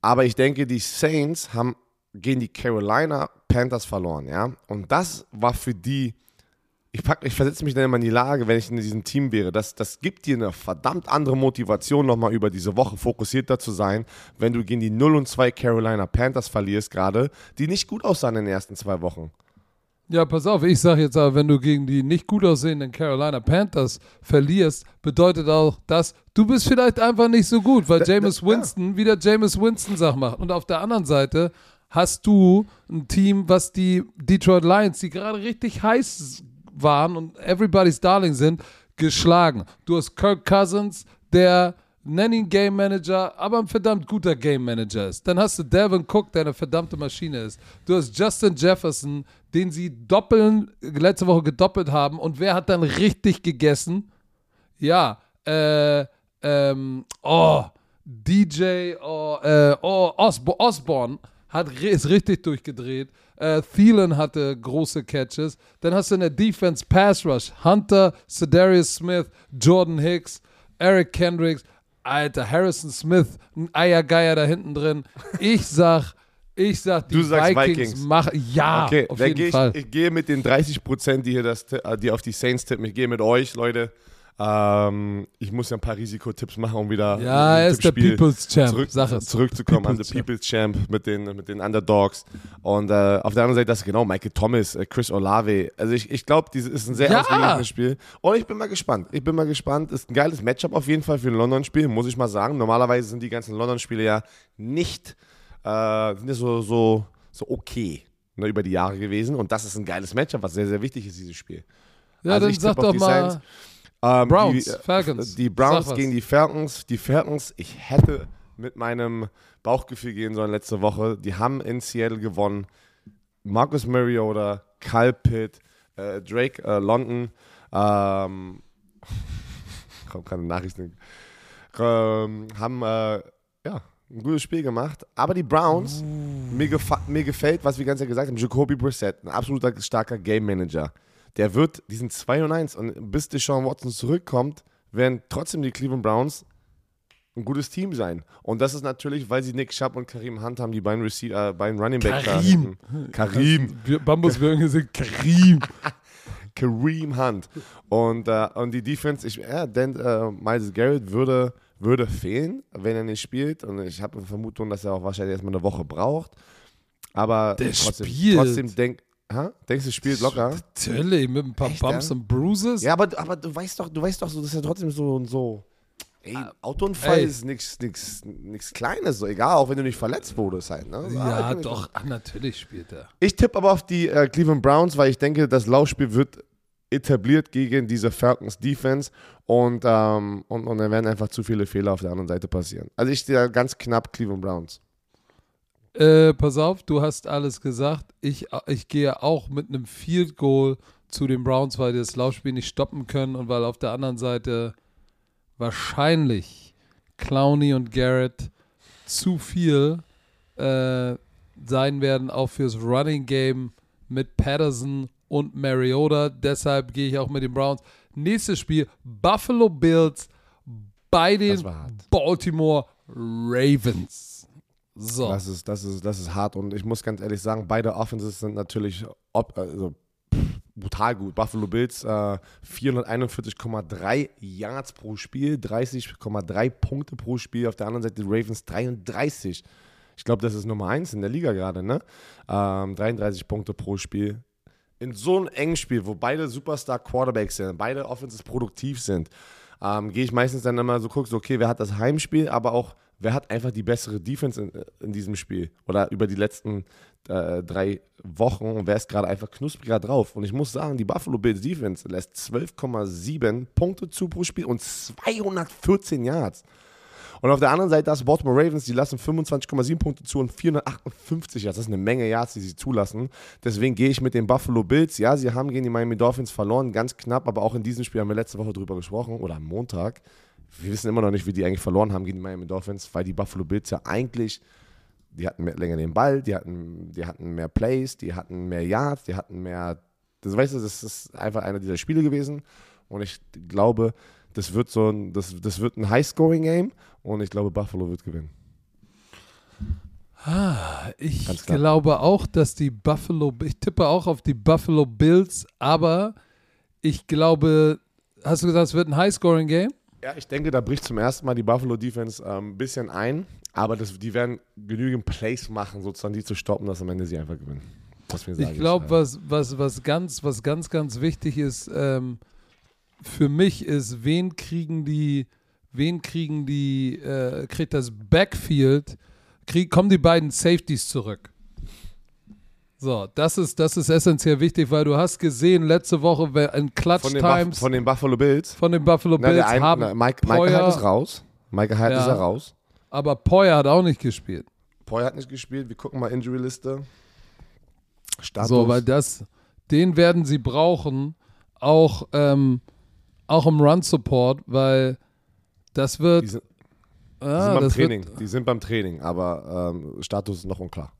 Aber ich denke, die Saints haben gegen die Carolina Panthers verloren, ja. Und das war für die, ich, pack, ich versetze mich dann immer in die Lage, wenn ich in diesem Team wäre, das, das gibt dir eine verdammt andere Motivation, nochmal über diese Woche fokussierter zu sein, wenn du gegen die 0 und 2 Carolina Panthers verlierst gerade, die nicht gut aussahen in den ersten zwei Wochen. Ja, pass auf, ich sage jetzt aber, wenn du gegen die nicht gut aussehenden Carolina Panthers verlierst, bedeutet auch das, du bist vielleicht einfach nicht so gut, weil Da- Jameis da- Winston wieder Jameis Winston Sachen macht. Und auf der anderen Seite hast du ein Team, was die Detroit Lions, die gerade richtig heiß waren und everybody's Darling sind, geschlagen. Du hast Kirk Cousins, der nenn ihn Game Manager, aber ein verdammt guter Game Manager ist. Dann hast du Devin Cook, der eine verdammte Maschine ist. Du hast Justin Jefferson, den sie doppeln, letzte Woche gedoppelt haben. Und wer hat dann richtig gegessen? Ja, äh, ähm, oh, DJ, oh, äh, oh, Osbo Osborne hat, ist richtig durchgedreht. Äh, Thielen hatte große Catches. Dann hast du in der Defense Pass Rush Hunter, Cedarius Smith, Jordan Hicks, Eric Kendricks, Alter, Harrison Smith, ein Eiergeier da hinten drin. Ich sag, ich sag, die Du sagst Vikings, Vikings. machen, ja, Okay, auf jeden ich, Fall. ich gehe mit den 30 Prozent, die hier das, die auf die Saints tippen. Ich gehe mit euch, Leute. Ähm, ich muss ja ein paar Risikotipps machen, um wieder ja, er ist der People's Champ, zurück, zurückzukommen an People's the People's Champ mit den, mit den Underdogs. Und äh, auf der anderen Seite, das ist genau Michael Thomas, äh, Chris Olave. Also ich, ich glaube, dieses ist ein sehr Ja. ausgeglichenes Spiel. Und ich bin mal gespannt. Ich bin mal gespannt. Ist ein geiles Matchup auf jeden Fall für ein London-Spiel, muss ich mal sagen. Normalerweise sind die ganzen London-Spiele ja nicht, äh, sind ja so, so, so okay ne, über die Jahre gewesen. Und das ist ein geiles Matchup, was sehr, sehr wichtig ist, dieses Spiel. Ja, Also dann ich sag doch mal Saints. Ähm, Browns, die, äh, Falcons. Die Browns gegen die Falcons. Die Falcons, ich hätte mit meinem Bauchgefühl gehen sollen letzte Woche. Die haben in Seattle gewonnen. Marcus Mariota, Kyle Pitt, äh, Drake äh, London, ähm, *laughs* kommt keine Nachrichten, ähm, haben äh, ja, ein gutes Spiel gemacht. Aber die Browns, mir, gefa mir gefällt, was wir ganz ja gesagt haben, Jacoby Brissett, ein absoluter starker Game Manager. Der wird, die sind 2 und 1 und bis Deshaun Watson zurückkommt, werden trotzdem die Cleveland Browns ein gutes Team sein. Und das ist natürlich, weil sie Nick Chubb und Karim Hunt haben, die beiden, Receiver, äh, beiden Running Back Karim. hinten. Karim. Wir- Bambus wir sind Karim. *laughs* Kareem Hunt. Und, äh, und die Defense, ich, ja, denn äh, Miles Garrett würde, würde fehlen, wenn er nicht spielt. Und ich habe eine Vermutung, dass er auch wahrscheinlich erstmal eine Woche braucht. Aber Der trotzdem, spielt. trotzdem denk, hä? denkst du, spielt locker? Natürlich, mit ein paar Echt, Bumps ja? und Bruises. Ja, aber, aber du weißt doch, du weißt doch, so, das ist ja trotzdem so und so. Ey, Autounfall ey. ist nichts nix, nix Kleines, so egal, auch wenn du nicht verletzt wurdest halt. Ne? Ja, Ah, ich- doch. Ach, natürlich spielt er. Ich tippe aber auf die äh, Cleveland Browns, weil ich denke, das Laufspiel wird etabliert gegen diese Falcons Defense und, ähm, und, und dann werden einfach zu viele Fehler auf der anderen Seite passieren. Also ich sehe ganz knapp Cleveland Browns. Äh, pass auf, du hast alles gesagt. Ich, ich gehe auch mit einem Field Goal zu den Browns, weil die das Laufspiel nicht stoppen können und weil auf der anderen Seite wahrscheinlich Clowney und Garrett zu viel äh, sein werden, auch fürs Running Game mit Patterson und Mariota. Deshalb gehe ich auch mit den Browns. Nächstes Spiel: Buffalo Bills bei den. Baltimore Ravens. So. Das ist, das, ist, das ist hart und ich muss ganz ehrlich sagen, beide Offenses sind natürlich ob, also, brutal gut. Buffalo Bills äh, 441,3 Yards pro Spiel, 30,3 Punkte pro Spiel. Auf der anderen Seite die Ravens 33. Ich glaube, das ist Nummer 1 in der Liga gerade, ne? Ähm, 33 Punkte pro Spiel. In so einem engen Spiel, wo beide Superstar-Quarterbacks sind, beide Offenses produktiv sind, ähm, gehe ich meistens dann immer so, guck so, okay, wer hat das Heimspiel, aber auch, wer hat einfach die bessere Defense in, in diesem Spiel oder über die letzten äh, drei Wochen und wer ist gerade einfach knuspriger drauf. Und ich muss sagen, die Buffalo Bills Defense lässt 12,7 Punkte zu pro Spiel und 214 Yards. Und auf der anderen Seite das Baltimore Ravens, die lassen 25,7 Punkte zu und 458 Yards. Das ist eine Menge Yards, die sie zulassen. Deswegen gehe ich mit den Buffalo Bills. Ja, sie haben gegen die Miami Dolphins verloren, ganz knapp, aber auch in diesem Spiel haben wir letzte Woche drüber gesprochen oder am Montag. Wir wissen immer noch nicht, wie die eigentlich verloren haben gegen die Miami Dolphins, weil die Buffalo Bills ja eigentlich die hatten mehr, länger den Ball, die hatten, die hatten mehr Plays, die hatten mehr Yards, die hatten mehr. Das weißt du, das ist einfach einer dieser Spiele gewesen. Und ich glaube, das wird so ein, das, das wird ein High-Scoring-Game und ich glaube, Buffalo wird gewinnen. Ich Ganz klar. glaube auch, dass die Buffalo, ich tippe auch auf die Buffalo Bills, aber ich glaube, hast du gesagt, es wird ein High-Scoring-Game? Ja, ich denke, da bricht zum ersten Mal die Buffalo Defense ein ähm, bisschen ein, aber das, die werden genügend Plays machen, sozusagen die zu stoppen, dass am Ende sie einfach gewinnen. Ich glaube, äh, was, was, was, ganz, was ganz, ganz wichtig ist, ähm, für mich ist, wen kriegen die, wen kriegen die, äh, kriegt das Backfield, krieg, kommen die beiden Safeties zurück. So, das ist, das ist essentiell wichtig, weil du hast gesehen, letzte Woche in Clutch von Times von den Buffalo Bills. von den Buffalo Na, Bills der ein, haben na, Mike, Mike Poyer- Hyde ist raus. Mike Hyde Ja. ist ja raus. aber Poyer hat auch nicht gespielt. Poyer hat nicht gespielt. Wir gucken mal Injury-Liste. Status. So, weil das, den werden sie brauchen, auch, ähm, auch im Run-Support, weil das wird. die sind, die ah, sind beim Training. Wird, Die sind beim Training, aber ähm, Status ist noch unklar.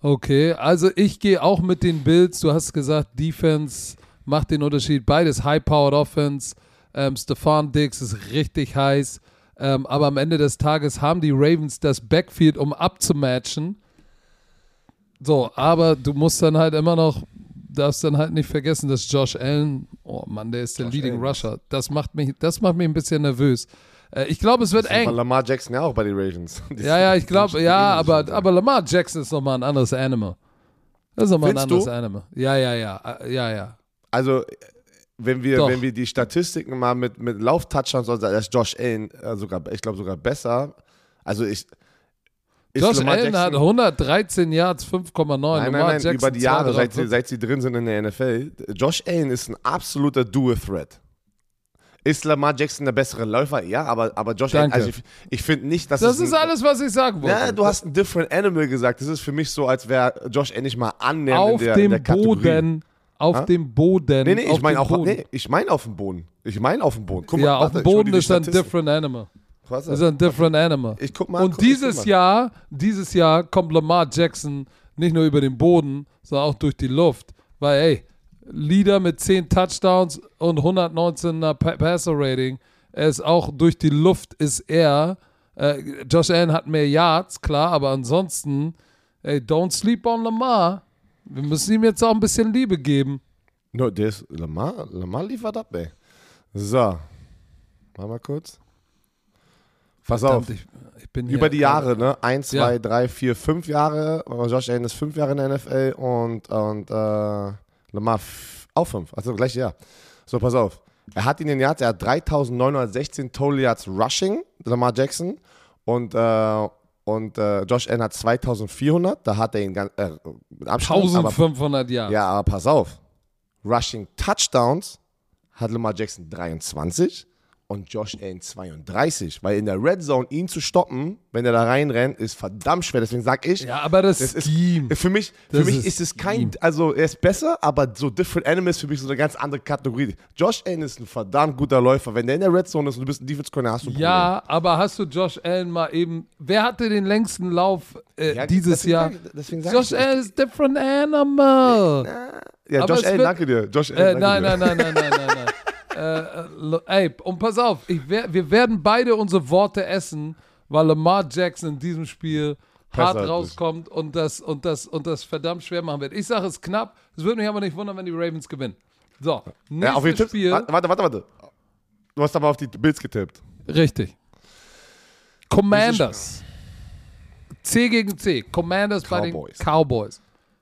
Okay, also ich gehe auch mit den Bills. Du hast gesagt, Defense macht den Unterschied. Beides High-Powered Offense. Ähm, Stefan Diggs ist richtig heiß. Ähm, aber am Ende des Tages haben die Ravens das Backfield, um abzumatchen. So, aber du musst dann halt immer noch, darfst dann halt nicht vergessen, dass Josh Allen, oh Mann, der ist der Josh Leading Allen. Rusher. Das macht mich, das macht mich ein bisschen nervös. Äh, ich glaube, es wird Das eng. Lamar Jackson ja auch bei den Ravens. *laughs* Die Ja, ja, ich glaube, ja, aber, aber Lamar Jackson ist nochmal ein anderes Animal. Das ist nochmal ein Findest du? anderes Animal. Ja, ja, ja, äh, ja, ja. Also, wenn wir, Doch. wenn wir die Statistiken mal mit, mit Lauf-Touchdowns, also da ist Josh Allen äh, sogar, ich glaube sogar besser. Also ich. Josh Lamar Allen hat Jackson- 113 Yards, 5,9. Nein, nein, nein, über die Jahre, seit sie, 2,53. seit sie drin sind in der NFL. Josh Allen ist ein absoluter Dual-Threat. Ist Lamar Jackson der bessere Läufer? Ja, aber, aber Josh Danke. Allen, also ich, ich finde nicht, dass Das ist ein, alles, was ich sagen wollte. Ja, du hast ein Different Animal gesagt. Das ist für mich so, als wäre Josh Allen nicht mal annähernd auf in der, in dem der Kategorie. Boden. Auf Ha? dem Boden. Nee, nee, auf ich meine auch, nee, ich meine auf dem Boden. Ich meine auf dem Boden. Guck ja, auf warte, dem Boden ist ein different animal. Was Ist ein different animal. Ich guck mal. Und guck- dieses mal. Jahr, dieses Jahr kommt Lamar Jackson nicht nur über den Boden, sondern auch durch die Luft. Weil, ey, Leader mit 10 Touchdowns und 119er Pa- Passer Rating. Er ist auch durch die Luft ist er. Äh, Josh Allen hat mehr Yards, klar, aber ansonsten, ey, don't sleep on Lamar. Wir müssen ihm jetzt auch ein bisschen Liebe geben. No, der ist Lamar, Lamar liefert ab, ey. So. Mal mal kurz. Pass auf. Verdammt, ich, ich bin Über die Jahre, ne? Eins, Ja. zwei, drei, vier, fünf Jahre. Josh Allen ist fünf Jahre in der NFL und, und äh, Lamar f- auch fünf. Also gleich Jahr. So, pass auf. Er hat in den Yards, er hat 3916 Total Yards Rushing, Lamar Jackson. Und, äh, und äh, Josh Allen hat 2400. Da hat er ihn ganz, äh, mit Abstand. Aber, 1500 Jahre. ja, aber pass auf. Rushing Touchdowns hat Lamar Jackson 23 und Josh Allen 32. Weil in der Red Zone ihn zu stoppen, wenn er da reinrennt, ist verdammt schwer. Deswegen sag ich, Ja, aber das, das ist für mich, für mich ist ist es kein, also er ist besser, aber so Different Animals ist für mich so eine ganz andere Kategorie. Josh Allen ist ein verdammt guter Läufer. Wenn der in der Red Zone ist und du bist ein Defense Corner, hast du ein Problem. Ja, aber hast du Josh Allen mal eben. Wer hatte den längsten Lauf äh, Ja, dieses deswegen Jahr? sag deswegen sag Josh ich- Allen ist different animal. Ja, aber Josh Allen, danke dir. Josh Äh, Allen, nein, danke nein, dir. nein, nein, nein, nein, nein. *laughs* äh, äh, ey, und pass auf, wer, wir werden beide unsere Worte essen weil Lamar Jackson in diesem Spiel hart rauskommt und das, und, das, und das verdammt schwer machen wird. Ich sage es knapp, es würde mich aber nicht wundern, wenn die Ravens gewinnen. So, nächstes Ja, auf die Tipps. Spiel. Warte, warte, warte. Du hast aber auf die Bills getippt. Richtig. Commanders. C gegen C. Commanders bei den Cowboys.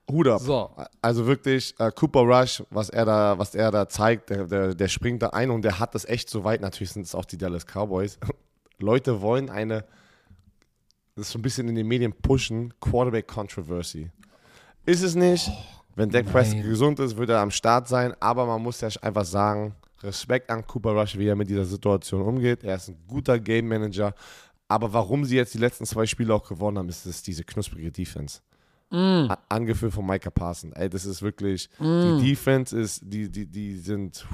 Hut ab. So. Also wirklich, äh, Cooper Rush, was er da, was er da zeigt, der, der, der springt da ein und der hat das echt so weit. Natürlich sind es auch die Dallas Cowboys. *laughs* Leute wollen eine, das ist so ein bisschen in den Medien pushen, Quarterback-Controversy. Ist es nicht. Wenn Dak Prescott gesund ist, wird er am Start sein. Aber man muss ja einfach sagen, Respekt an Cooper Rush, wie er mit dieser Situation umgeht. Er ist ein guter Game Manager. Aber warum sie jetzt die letzten zwei Spiele auch gewonnen haben, ist es diese knusprige Defense. A- Angeführt von Micah Parsons. Ey, das ist wirklich, die Defense ist, die, die, die sind,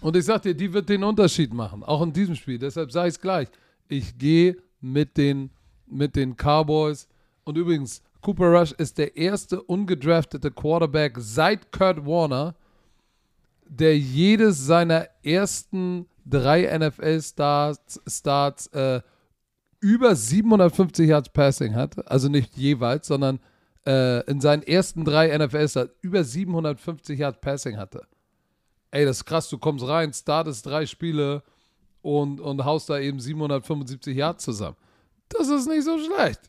Und ich sag dir, die wird den Unterschied machen, auch in diesem Spiel. Deshalb sage ich es gleich. Ich gehe mit den, mit den Cowboys. Und übrigens, Cooper Rush ist der erste ungedraftete Quarterback seit Kurt Warner, der jedes seiner ersten drei NFL-Starts Starts, äh, über 750 Yards Passing hat. Also nicht jeweils, sondern äh, in seinen ersten drei NFL-Starts über 750 Yards Passing hatte. Ey, das ist krass, du kommst rein, startest drei Spiele und, und haust da eben 775 Yards zusammen. Das ist nicht so schlecht.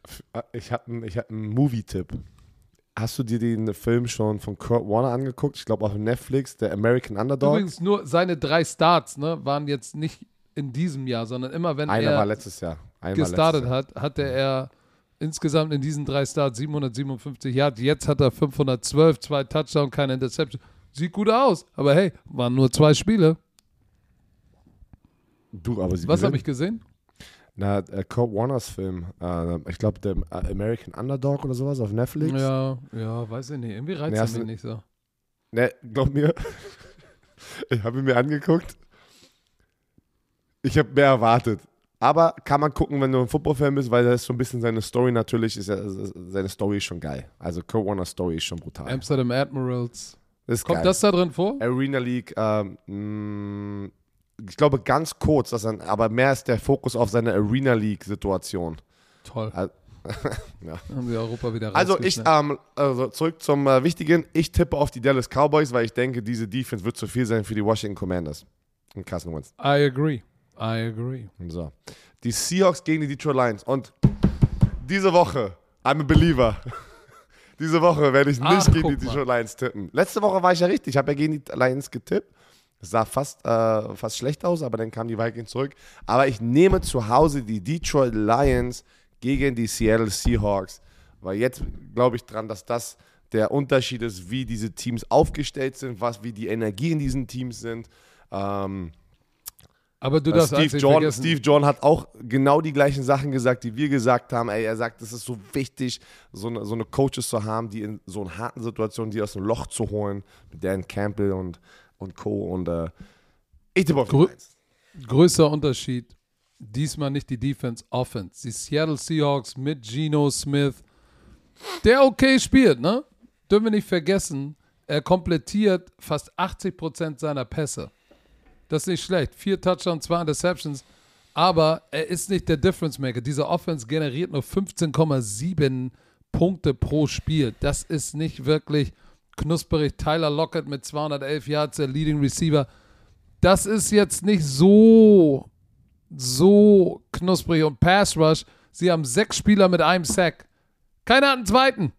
ich habe einen hab einen Movie-Tipp. Hast du dir den Film schon von Kurt Warner angeguckt? Ich glaube auf Netflix, der American Underdog. Übrigens, nur seine drei Starts ne, waren jetzt nicht in diesem Jahr, sondern immer, wenn Einer er war letztes Jahr. Einer war gestartet hat, hatte er insgesamt in diesen drei Starts 757 Yards. Jetzt hat er 512, zwei Touchdown, keine Interception. Sieht gut aus, aber hey, waren nur zwei Spiele. Du, aber sie Was habe ich gesehen? Na, äh, Kurt Warners Film. Äh, ich glaube, der äh, American Underdog oder sowas auf Netflix. Ja, ja, weiß ich nicht. Irgendwie reizt Nee, er mich nicht so. Ne, glaub mir. *laughs* ich habe ihn mir angeguckt. Ich habe mehr erwartet. Aber kann man gucken, wenn du ein Football-Fan bist, weil das ist so ein bisschen seine Story natürlich, ist ja, seine Story ist schon geil. Also Kurt Warners Story ist schon brutal. Amsterdam Admirals. Das Kommt geil. das da drin vor? Arena League, ähm, mh, ich glaube ganz kurz, dass er, aber mehr ist der Fokus auf seine Arena League-Situation. Toll. Al- *laughs* Haben wir Europa wieder Also ich, ähm, also zurück zum äh, Wichtigen. Ich tippe auf die Dallas Cowboys, weil ich denke, diese Defense wird zu viel sein für die Washington Commanders. Und Carson Wentz. I agree. I agree. So. Die Seahawks gegen die Detroit Lions. Und diese Woche, I'm a believer. *laughs* diese Woche werde ich nicht Ach, gegen die guck mal. Detroit Lions tippen. Letzte Woche war ich ja richtig. Ich habe ja gegen die Lions getippt. Es sah fast, äh, fast schlecht aus, aber dann kamen die Vikings zurück. Aber ich nehme zu Hause die Detroit Lions gegen die Seattle Seahawks. Weil jetzt glaube ich dran, dass das der Unterschied ist, wie diese Teams aufgestellt sind, was, wie die Energie in diesen Teams sind. Ähm, Aber du äh, darfst Steve, John, vergessen. Steve John hat auch genau die gleichen Sachen gesagt, die wir gesagt haben. Ey, er sagt, es ist so wichtig, so eine, so eine Coaches zu haben, die in so einer harten Situation, die aus dem Loch zu holen, mit Dan Campbell und, und Co. Und äh, ich tippe auf Lions. Größter Unterschied. Diesmal nicht die Defense, Offense. Die Seattle Seahawks mit Geno Smith, der okay spielt, ne? Dürfen wir nicht vergessen, er komplettiert fast 80% seiner Pässe. Das ist nicht schlecht. Vier Touchdowns, zwei Interceptions. Aber er ist nicht der Difference Maker. Diese Offense generiert nur 15,7 Punkte pro Spiel. Das ist nicht wirklich knusperig. Tyler Lockett mit 211 Yards, der Leading Receiver. Das ist jetzt nicht so, so knusprig. Und Pass Rush, sie haben sechs Spieler mit einem Sack. Keiner hat einen zweiten.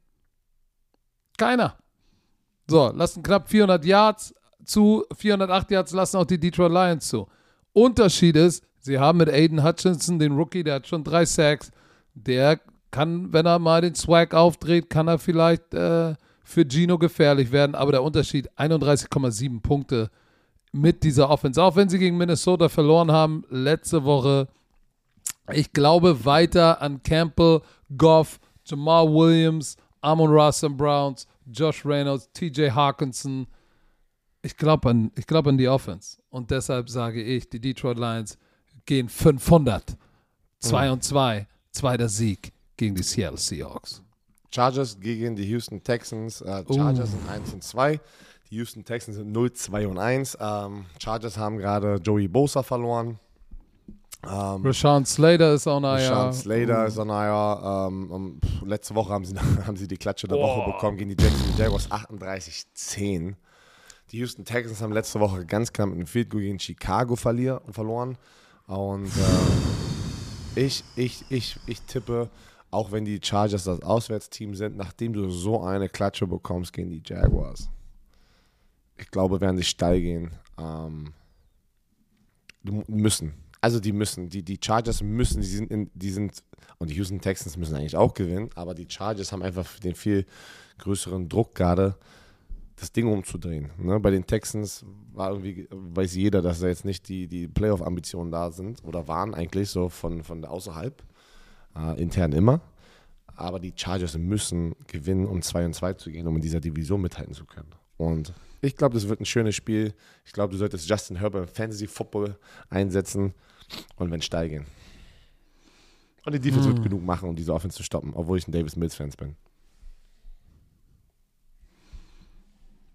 Keiner. So, lassen knapp 400 Yards zu. 408 Yards lassen auch die Detroit Lions zu. Unterschied ist, sie haben mit Aiden Hutchinson, den Rookie, der hat schon drei Sacks. Der kann, wenn er mal den Swag aufdreht, kann er vielleicht äh, für Gino gefährlich werden. Aber der Unterschied, 31,7 Punkte mit dieser Offense. Auch wenn sie gegen Minnesota verloren haben, letzte Woche. Ich glaube weiter an Campbell, Goff, Jamal Williams, Amon Ross Browns, Josh Reynolds, TJ Hawkinson. Ich glaube an, ich glaub an die Offense. Und deshalb sage ich, die Detroit Lions gehen 500. 2 und 2. Zweiter Sieg gegen die Seattle Seahawks. Chargers gegen die Houston Texans. Äh, Chargers sind 1 und 2. Die Houston Texans sind 0, 2 und 1. Ähm, Chargers haben gerade Joey Bosa verloren. Ähm, Rashawn Slater ist auch naja. Rashawn Slater ist on IR. Ähm, um, letzte Woche haben sie, *laughs* haben sie die Klatsche der Woche bekommen gegen die Jacksonville Jaguars 38-10. Die Houston Texans haben letzte Woche ganz knapp mit einem Field Goal gegen Chicago verloren. Und äh, ich, ich, ich, ich tippe, auch wenn die Chargers das Auswärtsteam sind, nachdem du so eine Klatsche bekommst gegen die Jaguars, ich glaube, werden sie steil gehen. Ähm, müssen. Also die müssen. Die, die Chargers müssen. Die sind, in, die sind, und die Houston Texans müssen eigentlich auch gewinnen, aber die Chargers haben einfach den viel größeren Druck gerade, das Ding umzudrehen. Ne? Bei den Texans war irgendwie, weiß jeder, dass da jetzt nicht die, die Playoff-Ambitionen da sind oder waren eigentlich so von, von außerhalb, äh, intern immer. Aber die Chargers müssen gewinnen, um 2 und 2 zu gehen, um in dieser Division mithalten zu können. Und ich glaube, das wird ein schönes Spiel. Ich glaube, du solltest Justin Herbert im Fantasy Football einsetzen und wenn steil gehen. Und die Defense wird genug machen, um diese Offense zu stoppen, obwohl ich ein Davis Mills Fan bin.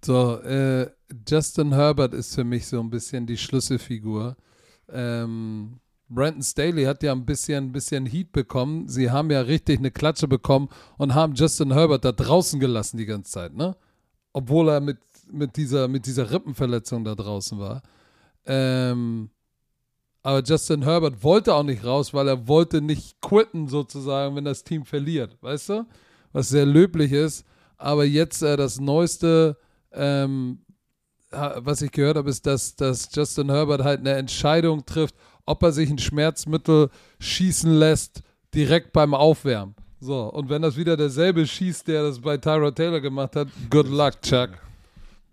So, äh, Justin Herbert ist für mich so ein bisschen die Schlüsselfigur. Ähm, Brandon Staley hat ja ein bisschen, ein bisschen Heat bekommen. Sie haben ja richtig eine Klatsche bekommen und haben Justin Herbert da draußen gelassen die ganze Zeit, ne? Obwohl er mit, mit, dieser, mit dieser Rippenverletzung da draußen war. Ähm, aber Justin Herbert wollte auch nicht raus, weil er wollte nicht quitten sozusagen, wenn das Team verliert, weißt du? Was sehr löblich ist. Aber jetzt äh, das neueste, ähm, was ich gehört habe, ist, dass, dass Justin Herbert halt eine Entscheidung trifft, ob er sich ein Schmerzmittel schießen lässt, direkt beim Aufwärmen. So, und wenn das wieder derselbe schießt, der das bei Tyra Taylor gemacht hat, good luck, Chuck.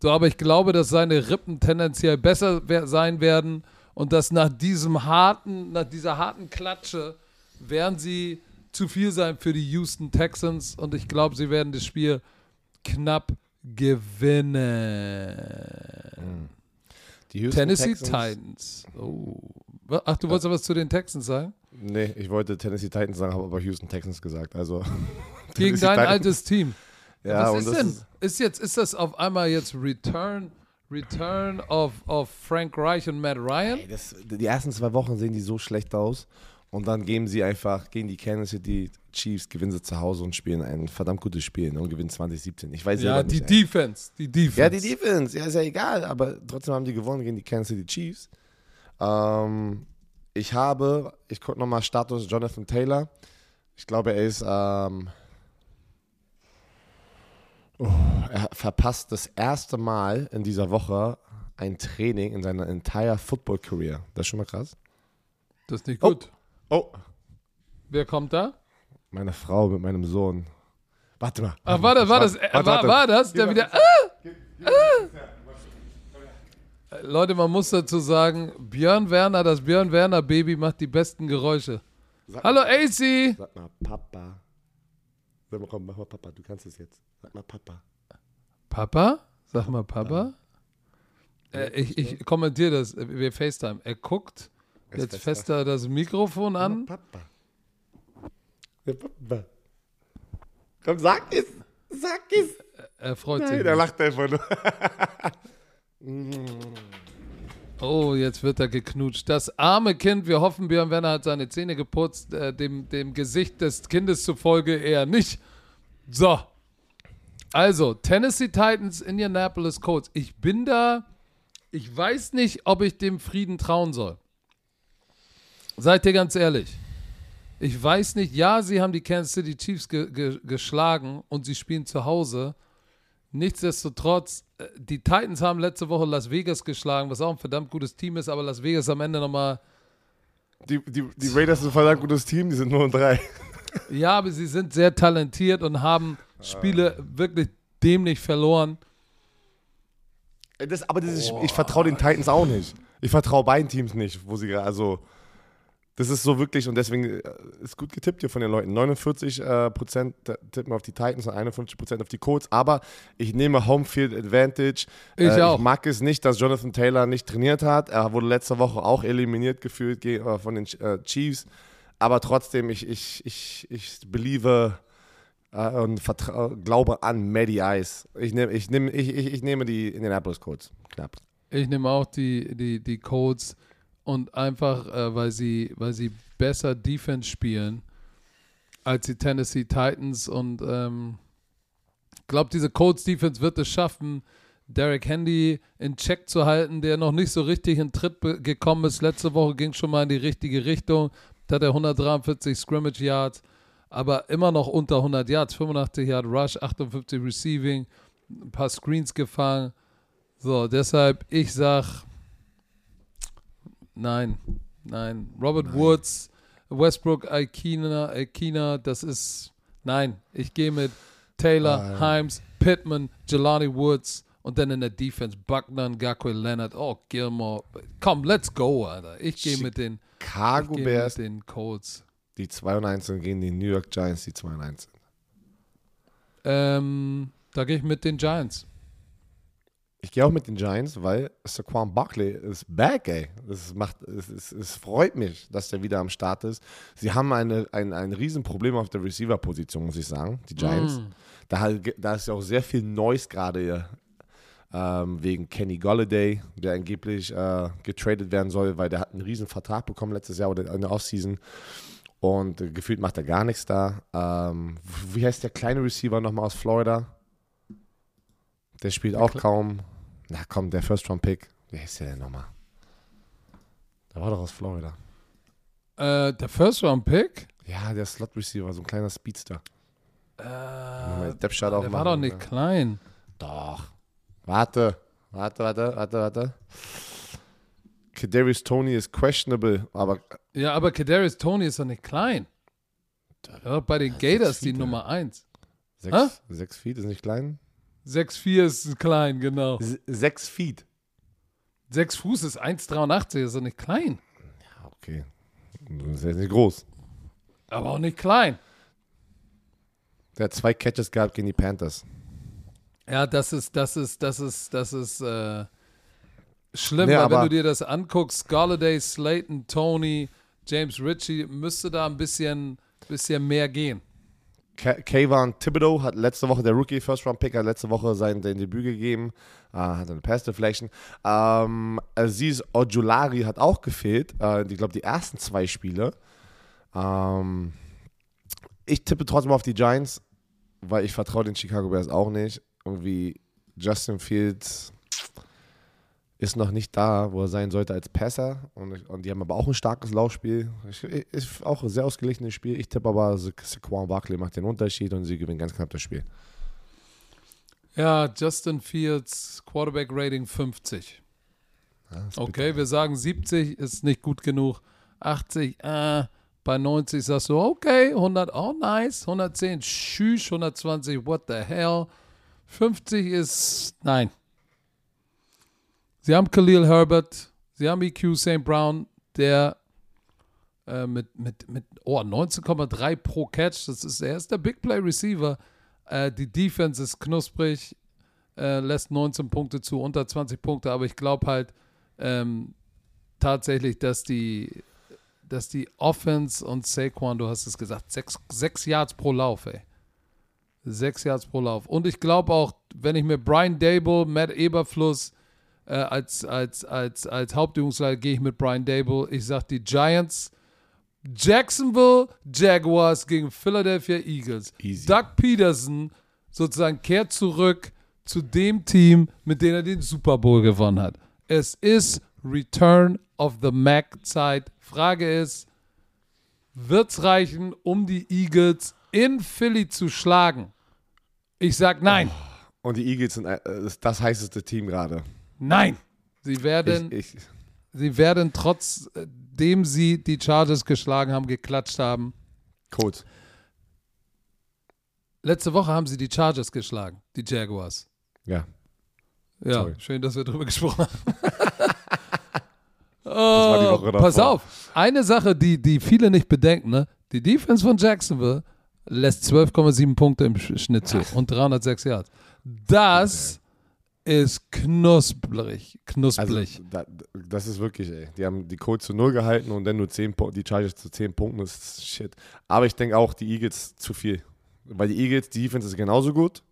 So, aber ich glaube, dass seine Rippen tendenziell besser sein werden und dass nach diesem harten, nach dieser harten Klatsche werden sie zu viel sein für die Houston Texans und ich glaube, sie werden das Spiel knapp gewinnen. Die Houston Tennessee Texans- Titans. Oh. Ach, du wolltest was zu den Texans sagen? Nee, ich wollte Tennessee Titans sagen, habe aber Houston Texans gesagt. Also *laughs* Gegen dein Titans- altes Team. Ja, was ist denn? Ist, Ist, jetzt, ist das auf einmal jetzt Return, Return of, of Frank Reich und Matt Ryan? ey, das, die ersten zwei Wochen sehen die so schlecht aus. Und dann geben sie einfach gegen die Kansas City Chiefs, gewinnen sie zu Hause und spielen ein verdammt gutes Spiel ne, und gewinnen 2017. Ich weiß Ja, die nicht. Defense. Die Defense. Ja, die Defense, ja, ist ja egal, aber trotzdem haben die gewonnen gegen die Kansas City Chiefs. Ähm, ich habe, ich gucke nochmal Status Jonathan Taylor. Ich glaube, er ist, ähm, oh, er verpasst das erste Mal in dieser Woche ein Training in seiner entire Football Career. Das ist schon mal krass. Das ist nicht Oh. gut. Oh, Wer kommt da? meine Frau mit meinem Sohn. Warte mal. Ach, war das, war das, äh, Warte, war, war das der wieder. Ah, ah. Leute, man muss dazu sagen, Björn Werner, das Björn Werner Baby macht die besten Geräusche. Sag- Hallo AC! Sag mal, Papa. Sag mal, komm, mach mal Papa, du kannst es jetzt. Sag mal, Papa. Papa? Sag mal Papa. Äh, ich, ich kommentiere das, äh, wir FaceTime. Er guckt jetzt fester. fester das Mikrofon an. Papa. Ja, Papa. Komm, sag es. Sag es. Er freut Nein, sich. der lacht einfach nur. *laughs* Oh, jetzt wird er geknutscht. Das arme Kind, wir hoffen, Björn Werner hat seine Zähne geputzt, äh, dem, dem Gesicht des Kindes zufolge eher nicht. So. Also, Tennessee Titans, Indianapolis Colts. Ich bin da, ich weiß nicht, ob ich dem Frieden trauen soll. Seid ihr ganz ehrlich. Ich weiß nicht, ja, sie haben die Kansas City Chiefs ge ge geschlagen und sie spielen zu Hause. Nichtsdestotrotz, äh, die Titans haben letzte Woche Las Vegas geschlagen, was auch ein verdammt gutes Team ist, aber Las Vegas am Ende nochmal. Die, die, die Raiders sind ein verdammt gutes Team, die sind nur und drei. *laughs* Ja, aber sie sind sehr talentiert und haben Spiele wirklich dämlich verloren. Das, aber das ist, ich vertraue den Titans auch nicht. Ich vertraue beiden Teams nicht, wo sie gerade, also das ist so wirklich und deswegen äh, ist gut getippt hier von den Leuten. 49 äh, Prozent tippen auf die Titans und 51 Prozent auf die Colts, aber ich nehme Homefield Advantage. Ich äh, auch. Ich mag es nicht, dass Jonathan Taylor nicht trainiert hat. Er wurde letzte Woche auch eliminiert gefühlt ge- äh, von den äh, Chiefs, aber trotzdem, ich, ich, ich, ich believe äh, und glaube an Maddie Ice. Ich, nehm, ich, nehm, ich, ich, ich nehme die Indianapolis Colts. Knapp. Ich nehme auch die, die, die Colts. Und einfach, äh, weil, sie, weil sie besser Defense spielen als die Tennessee Titans und ähm, glaube, diese Colts Defense wird es schaffen, Derek Handy in Check zu halten, der noch nicht so richtig in Tritt gekommen ist. Letzte Woche ging schon mal in die richtige Richtung. Da hat er 143 Scrimmage Yards, aber immer noch unter 100 Yards. 85 Yard Rush, 58 Receiving, ein paar Screens gefangen. So, deshalb, ich sag, nein, nein. Robert nein. Woods, Westbrook, Aikina, Aikina, das ist, nein, ich gehe mit Taylor, ah, Himes, Pittman, Jelani Woods und dann in der Defense Buckner, Gakwe Leonard, oh, Gilmore. Komm, let's go, Alter. Ich gehe mit den Chicago Bears, mit den Colts. Die 2 und 1 gegen die New York Giants, die 2 und 1 Ähm, da gehe ich mit den Giants. Ich gehe auch mit den Giants, weil Saquon Barkley ist back, ey. Es, macht, es, es, es, freut mich, dass der wieder am Start ist. Sie haben eine, ein, ein Riesenproblem auf der Receiver-Position, muss ich sagen, die Giants. Mm. Da, da ist ja auch sehr viel Neues gerade ähm, wegen Kenny Golladay, der angeblich äh, getradet werden soll, weil der hat einen riesen Vertrag bekommen letztes Jahr oder in der Offseason. Und äh, gefühlt macht er gar nichts da. Ähm, wie heißt der kleine Receiver nochmal aus Florida? Der spielt auch kaum. Na komm, der First Round Pick. Wie heißt der denn nochmal? Der war doch aus Florida. Äh, der First Round Pick? Ja, der Slot Receiver, so ein kleiner Speedster. Äh, der war doch nicht klein. Doch. Warte, warte, warte, warte, warte. Kadarius Tony ist questionable, aber. Ja, aber Kadarius Tony ist doch nicht klein. Ja, bei den Gators die Nummer 1. 6 Feet ist nicht klein? 6'4 ist klein, genau. 6 Feet. 6 Fuß ist 1,83, ist doch nicht klein. Ja, okay. Das ist jetzt nicht groß. Aber auch nicht klein. Der hat zwei Catches gehabt gegen die Panthers. Ja, das ist, das ist, das ist, das ist äh, schlimm, nee, weil wenn du dir das anguckst, Galladay, Slayton, Tony, James Ritchie, müsste da ein bisschen, bisschen mehr gehen. Kayvon Thibodeau hat letzte Woche, der Rookie First Round Pick, hat letzte Woche sein, sein Debüt gegeben, äh, hat eine Pass Deflection. Ähm, Aziz Ojulari hat auch gefehlt, äh, ich glaube die ersten zwei Spiele. Ähm, ich tippe trotzdem auf die Giants, weil ich vertraue den Chicago Bears auch nicht irgendwie Justin Fields ist noch nicht da, wo er sein sollte als Passer. Und, und die haben aber auch ein starkes Laufspiel. Ist auch ein sehr ausgeglichenes Spiel. Ich tippe aber, Saquon Barkley macht den Unterschied und sie gewinnen ganz knapp das Spiel. Ja, Justin Fields, Quarterback Rating 50. Ja, okay, wir sagen 70 ist nicht gut genug. 80, äh, bei 90 sagst du, okay, 100, oh nice, 110, tschüss, 120, what the hell. 50 ist nein. Sie haben Khalil Herbert, sie haben EQ St. Brown, der äh, mit, mit, mit oh, 19,3 pro Catch, das ist, er ist der Big Play Receiver. Äh, die Defense ist knusprig, äh, lässt 19 Punkte zu, unter 20 Punkte, aber ich glaube halt ähm, tatsächlich, dass die, dass die Offense und Saquon, du hast es gesagt, sechs, sechs Yards pro Lauf, ey. Sechs Yards pro Lauf. Und ich glaube auch, wenn ich mir Brian Dable, Matt Eberfluss äh, als, als, als, als Hauptübungsleiter gehe ich mit Brian Dable. Ich sage die Giants, Jacksonville Jaguars gegen Philadelphia Eagles. Easy. Doug Peterson sozusagen kehrt zurück zu dem Team, mit dem er den Super Bowl gewonnen hat. Es ist Return of the Mac Zeit. Frage ist, wird es reichen, um die Eagles in Philly zu schlagen? Ich sag nein. Oh, und die Eagles sind äh, das heißeste Team gerade. Nein. Sie werden, ich, ich. sie werden trotzdem sie die Chargers geschlagen haben, geklatscht haben. Code. Letzte Woche haben sie die Chargers geschlagen, die Jaguars. Ja. Ja, Sorry. schön, dass wir darüber gesprochen haben. *laughs* oh, pass auf, eine Sache, die, die viele nicht bedenken, ne? die Defense von Jacksonville lässt 12,7 Punkte im Schnitt zu und 306 Yards. Das ist knusprig, knusprig. Also, da, das ist wirklich, ey. Die haben die Colts zu null gehalten und dann nur 10 die Chargers zu 10 Punkten, das ist shit. Aber ich denke auch, die Eagles zu viel. Weil die Eagles, die Defense ist genauso gut,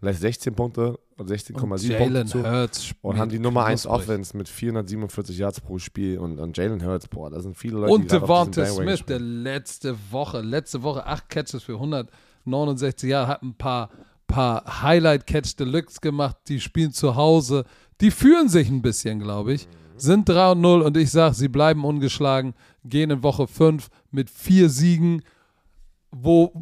lässt 16 Punkte 16,7 Jalen zu Hurts und haben die Nummer 1 knusprig. Offense mit 447 Yards pro Spiel und, und Jalen Hurts, boah, da sind viele Leute, Und Devonta Smith, der letzte Woche, letzte Woche acht Catches für 169 Jahre, hat ein paar, paar Highlight-Catch Deluxe gemacht. Die spielen zu Hause. Die fühlen sich ein bisschen, glaube ich. Sind 3 und 0 und ich sage, sie bleiben ungeschlagen, gehen in Woche 5 mit vier Siegen. Wo,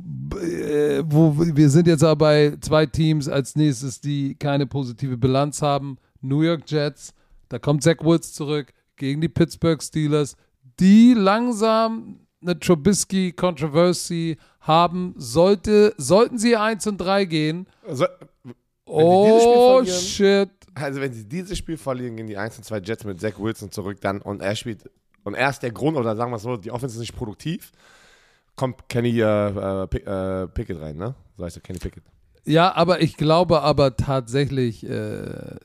äh, wo wir sind jetzt aber bei zwei Teams als nächstes, die keine positive Bilanz haben. New York Jets, da kommt Zach Woods zurück gegen die Pittsburgh Steelers, die langsam eine Trubisky-Controversy haben. Sollte, sollten sie 1 und 3 gehen, Also, oh shit. also wenn sie dieses Spiel verlieren, gehen die 1 und 2 Jets mit Zach Wilson zurück dann und er spielt und er ist der Grund, oder sagen wir es so, die Offense ist nicht produktiv, kommt Kenny äh, äh, äh, Pickett rein, ne? So heißt er, Kenny Pickett. Ja, aber ich glaube aber tatsächlich, äh,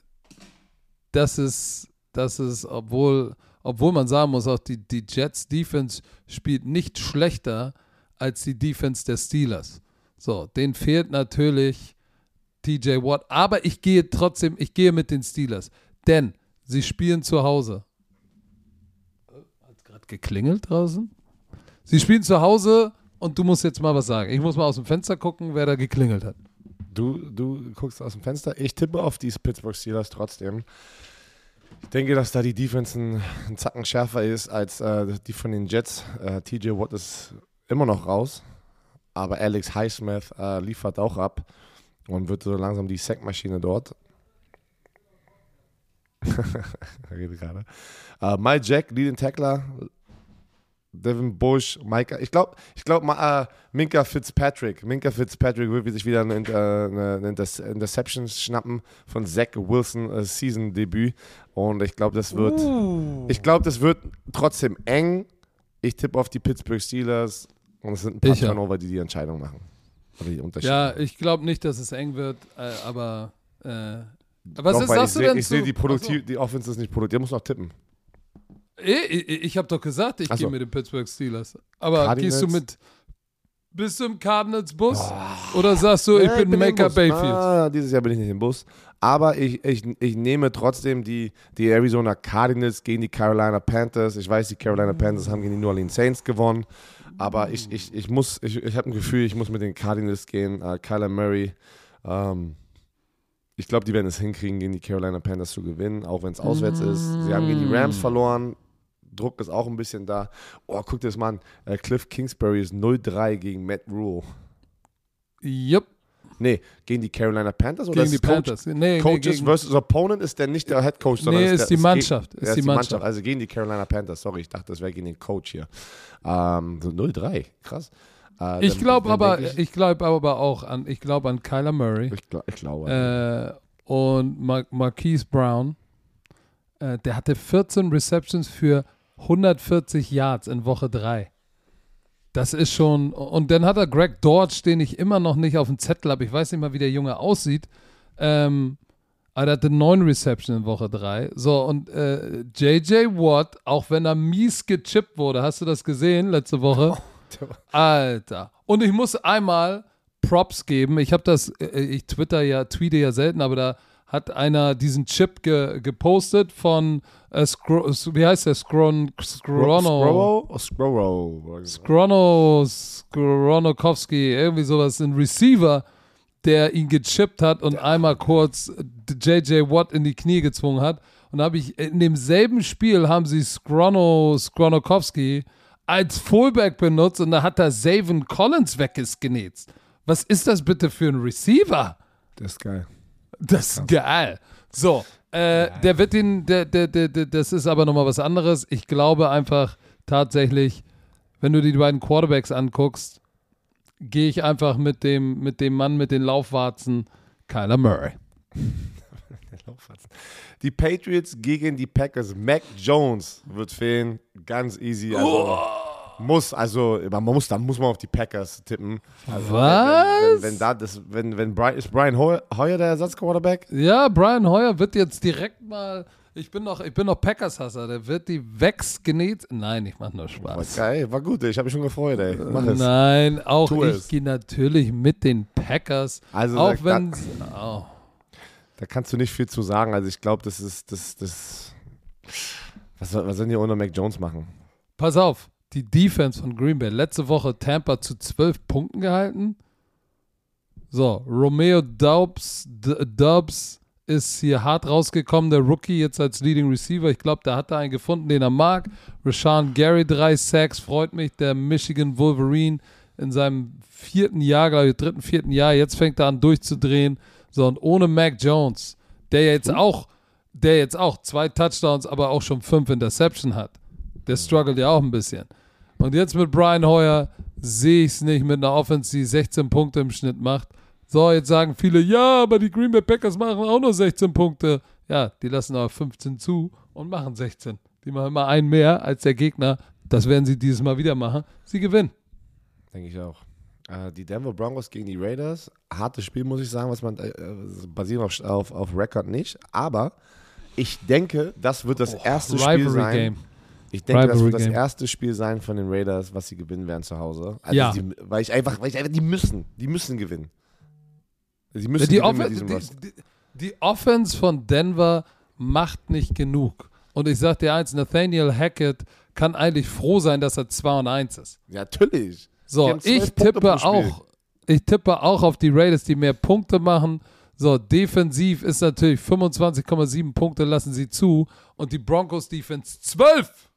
dass es, dass es, obwohl, obwohl man sagen muss, auch die, die Jets Defense spielt nicht schlechter als die Defense der Steelers. So, denen fehlt natürlich TJ Watt, aber ich gehe trotzdem, ich gehe mit den Steelers, denn sie spielen zu Hause. Hat gerade geklingelt draußen? Sie spielen zu Hause und du musst jetzt mal was sagen. Ich muss mal aus dem Fenster gucken, wer da geklingelt hat. Du, du guckst aus dem Fenster. Ich tippe auf die Pittsburgh Steelers trotzdem. Ich denke, dass da die Defense ein, Zacken schärfer ist als äh, die von den Jets. Äh, TJ Watt ist immer noch raus, aber Alex Highsmith äh, liefert auch ab und wird so langsam die Sackmaschine dort. *laughs* redet gerade. Äh, Mike Jack, Leading Tackler. Devin Bush, Micah. Ich glaube, ich glaub, ma- äh, Minka Fitzpatrick. Minka Fitzpatrick wird sich wieder eine, Inter- eine, eine Inter- Interception schnappen von Zach Wilson äh, Season-Debüt. Und ich glaube, das wird. Ich glaube, das wird trotzdem eng. Ich tippe auf die Pittsburgh Steelers. Und es sind ein paar Ich. Turnover, die die Entscheidung machen. Ja, ich glaube nicht, dass es eng wird, äh, aber äh, was Doch, ist, sagst ich du sehe denn ich seh zu- die, Produktiv die Offense ist nicht produktiv. Der muss noch tippen. Achso. Ich, ich, habe doch gesagt, ich Ach so. gehe mit den Pittsburgh Steelers. Aber Cardinals? gehst du mit bist du im Cardinals Bus oder sagst du, ich Ja, bin im Maker. Bayfield? Ah, dieses Jahr bin ich nicht im Bus. Aber ich, ich, ich nehme trotzdem die, die Arizona Cardinals gegen die Carolina Panthers. Ich weiß, die Carolina Panthers haben gegen die New Orleans Saints gewonnen. Aber ich, ich, ich muss, ich, ich habe ein Gefühl, ich muss mit den Cardinals gehen. Uh, Kyler Murray. Ähm, ich glaube, die werden es hinkriegen, gegen die Carolina Panthers zu gewinnen, auch wenn es auswärts ist. Sie haben gegen die Rams verloren. Druck ist auch ein bisschen da. Oh, guck dir das mal an. Äh, Cliff Kingsbury ist 0-3 gegen Matt Rule. Jupp, Nee, gegen die Carolina Panthers oder gegen die ist Coach, Panthers. Nee, nee, Coaches gegen, versus Opponent ist der nicht der Head Coach, sondern nee ist der, die Mannschaft. Geht, Ist ja, die Mannschaft. Also gegen die Carolina Panthers. Sorry, ich dachte, das wäre gegen den Coach hier. Ähm, so 0-3, krass. Äh, Ich glaube aber, denk ich glaube aber auch an, ich glaube an Kyler Murray. ich, glaub, ich glaube. Äh, und Mar Marquise Brown, äh, der hatte 14 Receptions für 140 Yards in Woche 3. Das ist schon. Und dann hat er Greg Dodge, den ich immer noch nicht auf dem Zettel habe. Ich weiß nicht mal, wie der Junge aussieht. Ähm, aber der hatte 9 Receptions in Woche 3. So, und äh, JJ Watt, auch wenn er mies gechippt wurde, hast du das gesehen letzte Woche? *laughs* Alter. Und ich muss einmal Props geben. Ich habe das, äh, ich twitter ja, tweete ja selten, aber da hat einer diesen Chip ge gepostet von, äh, Scro wie heißt der? Scron Scrono. Scrowo? Scrowo. Skrono, Skronokowski, irgendwie sowas, ein Receiver, der ihn gechippt hat und einmal kurz JJ Watt in die Knie gezwungen hat. Und da habe ich in demselben Spiel haben sie Skrono, Skronokowski als Fullback benutzt und da hat er Savin Collins weggenetzt. Was ist das bitte für ein Receiver? Das ist geil. Das ist geil. So, äh, der wird den, der, der, der, der, das ist aber nochmal was anderes. Ich glaube einfach tatsächlich, wenn du die beiden Quarterbacks anguckst, gehe ich einfach mit dem, mit dem Mann mit den Laufwarzen, Kyler Murray. *laughs* Die Patriots gegen die Packers. Mac Jones wird fehlen. Ganz easy. Also, Muss, also man muss, da muss man auf die Packers tippen. Also, Was? Wenn, wenn, wenn, da das, wenn, wenn Brian, ist Brian Hoyer, Hoyer der Ersatzquarterback? Ja, Brian Hoyer wird jetzt direkt mal, ich bin noch, ich bin noch Packers-Hasser, der wird die weggenäht. Nein, ich mache nur War Spaß. geil, war gut, ich habe mich schon gefreut, ey. Mach es. Nein, auch Tu ich gehe natürlich mit den Packers. Also auch sag wenn da- oh. Da kannst du nicht viel zu sagen. Also ich glaube, das ist, das, das, was, was sollen die ohne Mac Jones machen? Pass auf, die Defense von Green Bay. Letzte Woche Tampa zu zwölf Punkten gehalten. So, Romeo Dubs, Dubs ist hier hart rausgekommen, der Rookie jetzt als Leading Receiver. Ich glaube, da hat er einen gefunden, den er mag. Rashawn Gary, drei Sacks, freut mich. Der Michigan Wolverine in seinem vierten Jahr, glaube ich, dritten, vierten Jahr. Jetzt fängt er an durchzudrehen. So, und ohne Mac Jones, der jetzt auch, der jetzt auch zwei Touchdowns, aber auch schon fünf Interception hat. Der struggelt ja auch ein bisschen. Und jetzt mit Brian Hoyer sehe ich es nicht mit einer Offense, die 16 Punkte im Schnitt macht. So, jetzt sagen viele, ja, aber die Green Bay Packers machen auch nur 16 Punkte. Ja, die lassen aber 15 zu und machen 16. Die machen immer einen mehr als der Gegner. Das werden sie dieses Mal wieder machen. Sie gewinnen. Denke ich auch. Äh, die Denver Broncos gegen die Raiders. Hartes Spiel, muss ich sagen, was man äh, basiert auf, auf, auf Record nicht. Aber ich denke, das wird das oh, erste Spiel sein. Game. Ich denke, Rivalry das wird das Game. erste Spiel sein von den Raiders, was sie gewinnen werden zu Hause. Also ja. Die, weil ich einfach, weil ich einfach, die müssen, die müssen gewinnen. Sie müssen die, Off die, die, die, Offense von Denver macht nicht genug. Und ich sag dir eins, Nathaniel Hackett kann eigentlich froh sein, dass er 2 und 1 ist. Ja, natürlich. So, ich tippe auch, ich tippe auch auf die Raiders, die mehr Punkte machen. So, defensiv ist natürlich 25,7 Punkte lassen sie zu und die Broncos Defense 12.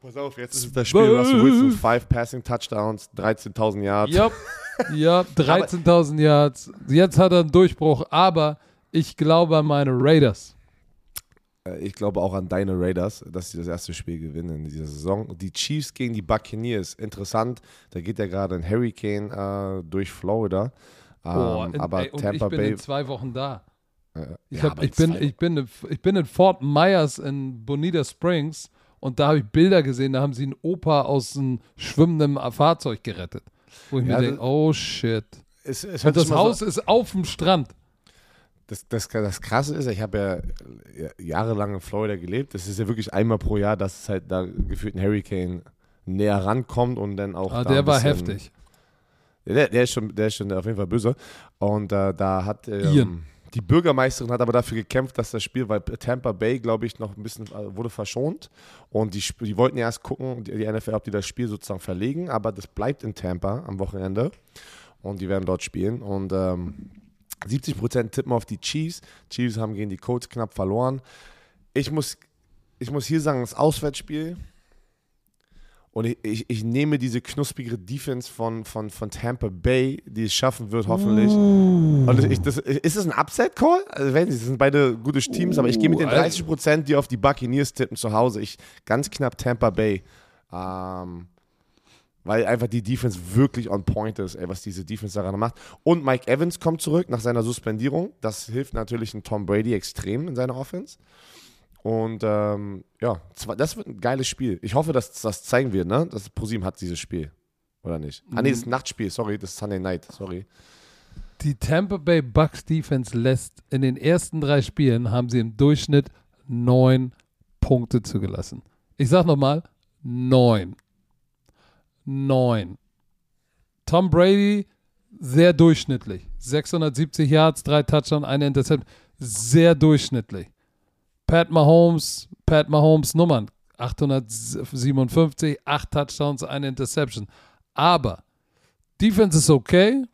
Pass auf, jetzt ist das Spiel, was du willst. 5 Passing Touchdowns, 13.000 Yards. Yep. Ja, *laughs* 13.000 Yards. Jetzt hat er einen Durchbruch, aber ich glaube an meine Raiders. Äh, ich glaube auch an deine Raiders, dass sie das erste Spiel gewinnen in dieser Saison. Die Chiefs gegen die Buccaneers, interessant. Da geht ja gerade ein Hurricane äh, durch Florida. Ähm, oh, in, aber ey, Tampa ich bin Bay, in zwei Wochen da. Äh, ich, ja, hab, ich, bin, ich, bin, ich bin in Fort Myers in Bonita Springs und da habe ich Bilder gesehen, da haben sie einen Opa aus einem schwimmenden Fahrzeug gerettet. Wo ich ja, mir denke, oh shit. Es, es und das Haus so ist auf dem Strand. Das, das, das Krasse ist, ich habe ja jahrelang in Florida gelebt. Das ist ja wirklich einmal pro Jahr, dass es halt da gefühlt ein Hurricane näher rankommt und dann auch. Ah, der war heftig. Der, der, ist schon, der ist schon auf jeden Fall böse. Und äh, da hat. Ähm, die Bürgermeisterin hat aber dafür gekämpft, dass das Spiel, weil Tampa Bay, glaube ich, noch ein bisschen äh, wurde verschont. Und die, die wollten erst gucken, die, die NFL, ob die das Spiel sozusagen verlegen, aber das bleibt in Tampa am Wochenende. Und die werden dort spielen. Und ähm, 70% tippen auf die Chiefs. Chiefs haben gegen die Colts knapp verloren. Ich muss, ich muss hier sagen, das Auswärtsspiel und ich, ich, ich, nehme diese knusprige Defense von, von, von Tampa Bay, die es schaffen wird, hoffentlich. Uh. Und ich, das, ist das ein Upset-Call? Also, das sind beide gute Teams, uh. aber ich gehe mit den 30 Prozent, die auf die Buccaneers tippen zu Hause. Ich ganz knapp Tampa Bay. Ähm, weil einfach die Defense wirklich on point ist, ey, was diese Defense daran macht. Und Mike Evans kommt zurück nach seiner Suspendierung. Das hilft natürlich Tom Brady extrem in seiner Offense. Und ähm, ja, das wird ein geiles Spiel. Ich hoffe, dass das zeigen wird, ne? Das ProSieben hat dieses Spiel. Oder nicht? Ah, nee, das ist ein Nachtspiel, sorry, das ist Sunday Night, sorry. Die Tampa Bay Bucks Defense lässt in den ersten drei Spielen haben sie im Durchschnitt neun Punkte zugelassen. Ich sag nochmal, neun. Neun. Tom Brady, sehr durchschnittlich. 670 Yards, drei Touchdowns, eine Interception. Sehr durchschnittlich. Pat Mahomes, Pat Mahomes Nummern. 857, 8 Touchdowns, eine Interception. Aber Defense ist okay,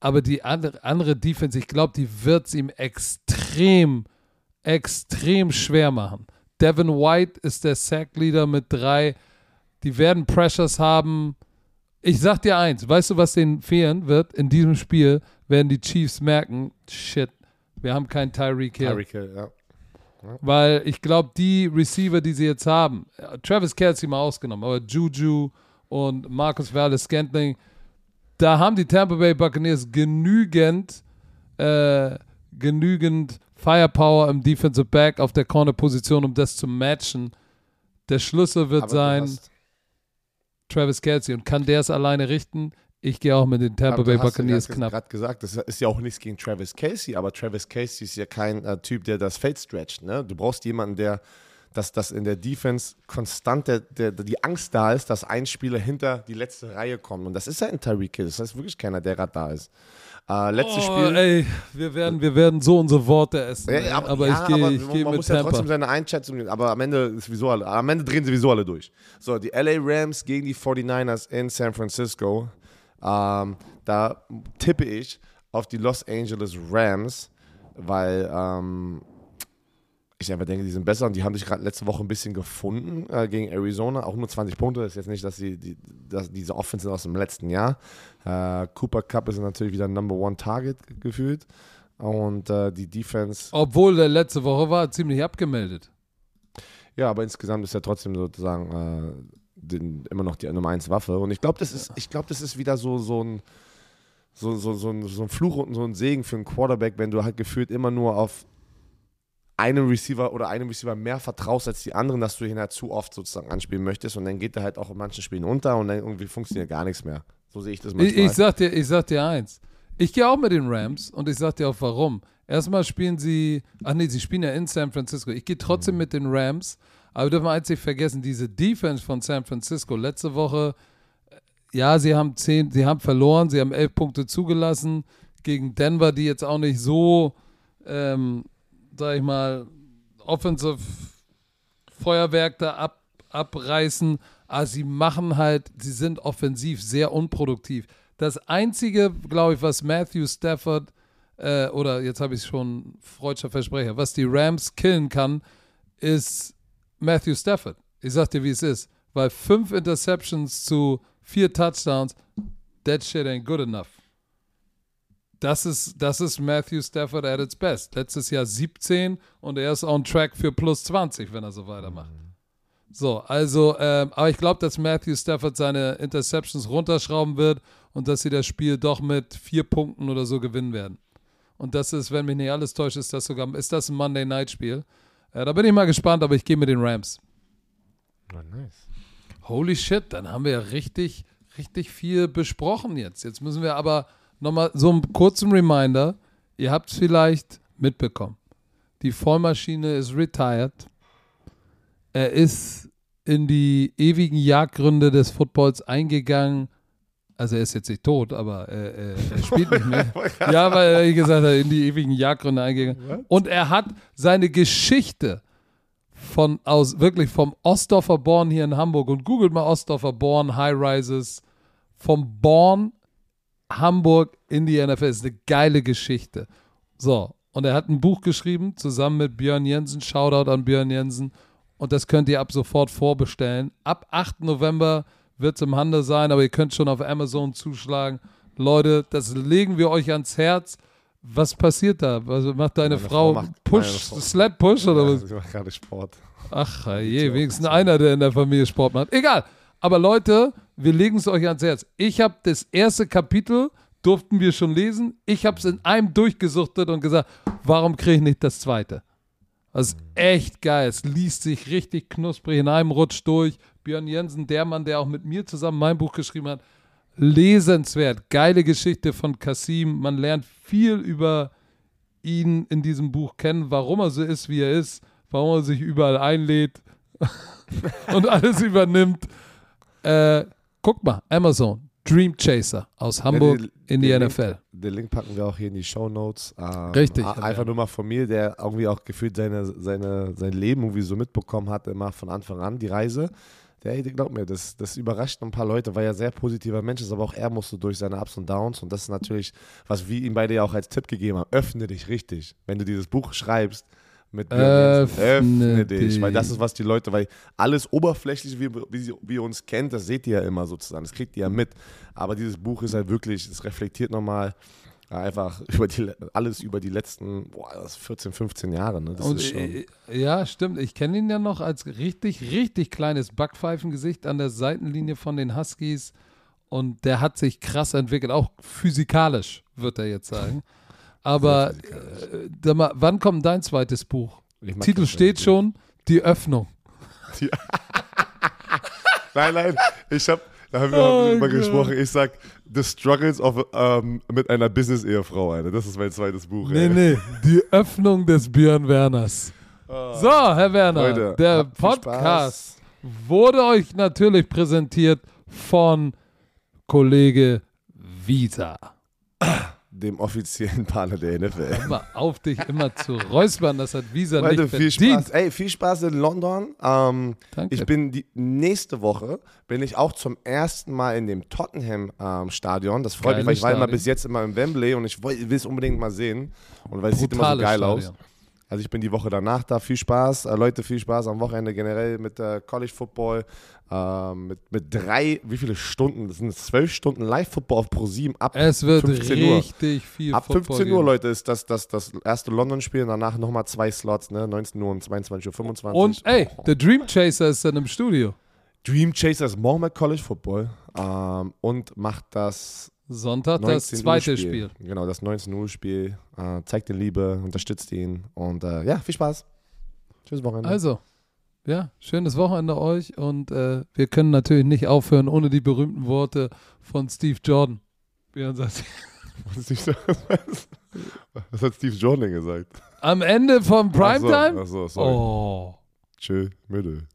aber die andere, andere Defense, ich glaube, die wird es ihm extrem, extrem schwer machen. Devin White ist der Sack-Leader mit drei. Die werden Pressures haben. Ich sag dir eins, weißt du, was denen fehlen wird? In diesem Spiel werden die Chiefs merken, shit, wir haben keinen Tyreek Hill. Tyreek Hill, ja. Weil ich glaube, die Receiver, die sie jetzt haben, Travis Kelsey mal ausgenommen, aber Juju und Marcus Wallace Scantling, da haben die Tampa Bay Buccaneers genügend, äh, genügend Firepower im Defensive Back auf der Corner-Position, um das zu matchen. Der Schlüssel wird aber sein Travis Kelsey. Und kann der es alleine richten? Ich gehe auch mit den Tampa Bay Buccaneers knapp. gerade gesagt, das ist ja auch nichts gegen Travis Casey, aber Travis Casey ist ja kein äh, Typ, der das Feld stretcht. Ne? Du brauchst jemanden, der dass, dass in der Defense konstant der, der, die Angst da ist, dass ein Spieler hinter die letzte Reihe kommt. Und das ist ja ein Tyreek Hill. Das heißt wirklich keiner, der gerade da ist. Äh, letztes oh, Spiel. Ey, wir werden, wir werden so unsere Worte essen. Ja, aber, aber, ja, ich gehe aber ich geh man mit muss ja Tampa. trotzdem seine Einschätzung, aber am Ende, ist sowieso alle, am Ende drehen sie sowieso alle durch. So, die LA Rams gegen die 49ers in San Francisco. Ähm, da tippe ich auf die Los Angeles Rams, weil ähm, ich einfach denke, die sind besser und die haben sich gerade letzte Woche ein bisschen gefunden äh, gegen Arizona. Auch nur 20 Punkte. Das ist jetzt nicht, dass, sie, die, dass diese Offense sind aus dem letzten Jahr. Äh, Cooper Cup ist natürlich wieder Number One Target gefühlt. Und äh, die Defense. Obwohl der letzte Woche war ziemlich abgemeldet. Ja, aber insgesamt ist er trotzdem sozusagen äh, den, immer noch die Nummer 1 Waffe. Und ich glaube, das ist, ich glaube, das ist wieder so, so ein. So, so, so, ein, so ein Fluch und so ein Segen für einen Quarterback, wenn du halt gefühlt immer nur auf einem Receiver oder einem Receiver mehr vertraust als die anderen, dass du ihn halt zu oft sozusagen anspielen möchtest und dann geht er halt auch in manchen Spielen unter und dann irgendwie funktioniert gar nichts mehr. So sehe ich das manchmal. Ich, ich, sag dir, ich sag dir eins. Ich gehe auch mit den Rams und ich sag dir auch warum. Erstmal spielen sie, ach nee, sie spielen ja in San Francisco. Ich gehe trotzdem Mhm. mit den Rams, aber wir dürfen eins nicht vergessen, diese Defense von San Francisco letzte Woche, äh, ja, sie haben zehn, sie haben verloren, sie haben elf Punkte zugelassen gegen Denver, die jetzt auch nicht so, ähm, sag ich mal, offensive Feuerwerk da ab, abreißen, aber sie machen halt, sie sind offensiv sehr unproduktiv. Das Einzige, glaube ich, was Matthew Stafford, äh, oder jetzt habe ich schon freudscher Versprecher, was die Rams killen kann, ist Matthew Stafford. Ich sag dir, wie es ist. Weil fünf Interceptions zu vier Touchdowns, that shit ain't good enough. Das ist, das ist Matthew Stafford at its best. Letztes Jahr 17 und er ist on track für plus 20, wenn er so weitermacht. So, also, ähm, aber ich glaube, dass Matthew Stafford seine Interceptions runterschrauben wird und dass sie das Spiel doch mit vier Punkten oder so gewinnen werden. Und das ist, wenn mich nicht alles täuscht, ist das sogar, ist das ein Monday Night Spiel. Äh, da bin ich mal gespannt, aber ich gehe mit den Rams. Oh, nice. Holy shit, dann haben wir ja richtig, richtig viel besprochen jetzt. Jetzt müssen wir aber nochmal so einen kurzen Reminder. Ihr habt es vielleicht mitbekommen. Die Vollmaschine ist retired. Er ist in die ewigen Jagdgründe des Footballs eingegangen. Also er ist jetzt nicht tot, aber er, er, er spielt nicht mehr. *laughs* ja, weil er, wie gesagt, in die ewigen Jagdgründe eingegangen. Und er hat seine Geschichte von aus wirklich vom Ostdorfer Born hier in Hamburg und googelt mal Ostdorfer Born High Rises vom Born Hamburg in die NFL ist eine geile Geschichte. So, und er hat ein Buch geschrieben zusammen mit Björn Jensen. Shoutout an Björn Jensen. Und das könnt ihr ab sofort vorbestellen. Ab 8. November wird es im Handel sein, aber ihr könnt schon auf Amazon zuschlagen. Leute, das legen wir euch ans Herz. Was passiert da? Was macht deine Meine Frau? Frau macht- Push, Sled Push oder Ja, was? ich mache gerade Sport. Ach je, wenigstens einer, der in der Familie Sport macht. Egal. Aber Leute, wir legen es euch ans Herz. Ich habe das erste Kapitel, durften wir schon lesen. Ich habe es in einem durchgesuchtet und gesagt, warum kriege ich nicht das zweite? Das ist echt geil. Es liest sich richtig knusprig in einem Rutsch durch. Björn Jensen, der Mann, der auch mit mir zusammen mein Buch geschrieben hat. Lesenswert. Geile Geschichte von Kasim. Man lernt viel über ihn in diesem Buch kennen, warum er so ist, wie er ist, warum er sich überall einlädt *laughs* und alles übernimmt. Äh, guck mal, Amazon, Dream Chaser aus Hamburg den- in die NFL. Link, den Link packen wir auch hier in die Show Notes. Ähm, Richtig, a- ja. Einfach nur mal von mir, der irgendwie auch gefühlt seine, seine, sein Leben irgendwie so mitbekommen hat, immer von Anfang an, die Reise. Der, ey, glaub mir, das, das überrascht ein paar Leute, weil er sehr positiver Mensch ist, aber auch er musste durch seine Ups und Downs und das ist natürlich, was wir ihm beide ja auch als Tipp gegeben haben, öffne dich richtig. Wenn du dieses Buch schreibst, mit Öffne öffne dich, weil das dich. ist, was die Leute, weil alles oberflächlich, wie, wie, wie ihr uns kennt, das seht ihr ja immer sozusagen, das kriegt ihr ja mit, aber dieses Buch ist halt wirklich, es reflektiert nochmal einfach *laughs* über die, alles über die letzten boah, das ist 14, 15 Jahre. Ne? Das Und, ist schon, ja, stimmt. Ich kenne ihn ja noch als richtig, richtig kleines Backpfeifengesicht an der Seitenlinie von den Huskies. Und der hat sich krass entwickelt, auch physikalisch, wird er jetzt sagen. *laughs* Aber äh, mal, wann kommt dein zweites Buch? Titel steht schon, die Öffnung. *laughs* Nein, nein, ich habe, da haben wir Oh drüber Gott. gesprochen, ich sag, The Struggles of, ähm, mit einer Business-Ehefrau, Alter. Das ist mein zweites Buch. Nee, ey. nee, die Öffnung des Björn Werners. So, Herr Werner, Leute, der Podcast wurde euch natürlich präsentiert von Kollege Visa. Dem offiziellen *laughs* Partner der NFL. Hör mal auf, dich immer zu räuspern, das hat Visa Leute, nicht viel verdient. Spaß. Ey, viel Spaß in London. Ähm, Danke. ich bin die nächste Woche bin ich auch zum ersten Mal in dem Tottenham ähm, Stadion. Das freut mich, weil ich war immer Stadion. bis jetzt immer im Wembley und ich will es unbedingt mal sehen. Und weil es sieht immer so geil Stadion. aus. Also ich bin die Woche danach da. Viel Spaß, äh, Leute, viel Spaß am Wochenende generell mit äh, College Football. Ähm, mit, mit drei, wie viele Stunden? Das sind zwölf Stunden Live-Football auf ProSieben ab Es wird 15 Uhr. richtig viel Ab Football 15 Uhr, geben. Leute, ist das das, das erste London-Spiel und danach nochmal zwei Slots, ne? 19 Uhr und 22.25 Uhr. Und ey, der Dream Chaser ist dann im Studio. Dream Chasers morgen mit College Football ähm, und macht das Sonntag 19 das zweite Uhr Spiel. Genau, das 19 Uhr Spiel. Äh, zeigt den Liebe, unterstützt ihn und äh, ja, viel Spaß. Tschüss Wochenende. Also, ja, schönes Wochenende euch und äh, wir können natürlich nicht aufhören ohne die berühmten Worte von Steve Jordan. Wie er sagt, *laughs* Was, so- hat Steve Jordan gesagt? am Ende von Primetime? Achso, achso sorry. Oh. Tschö, Müde.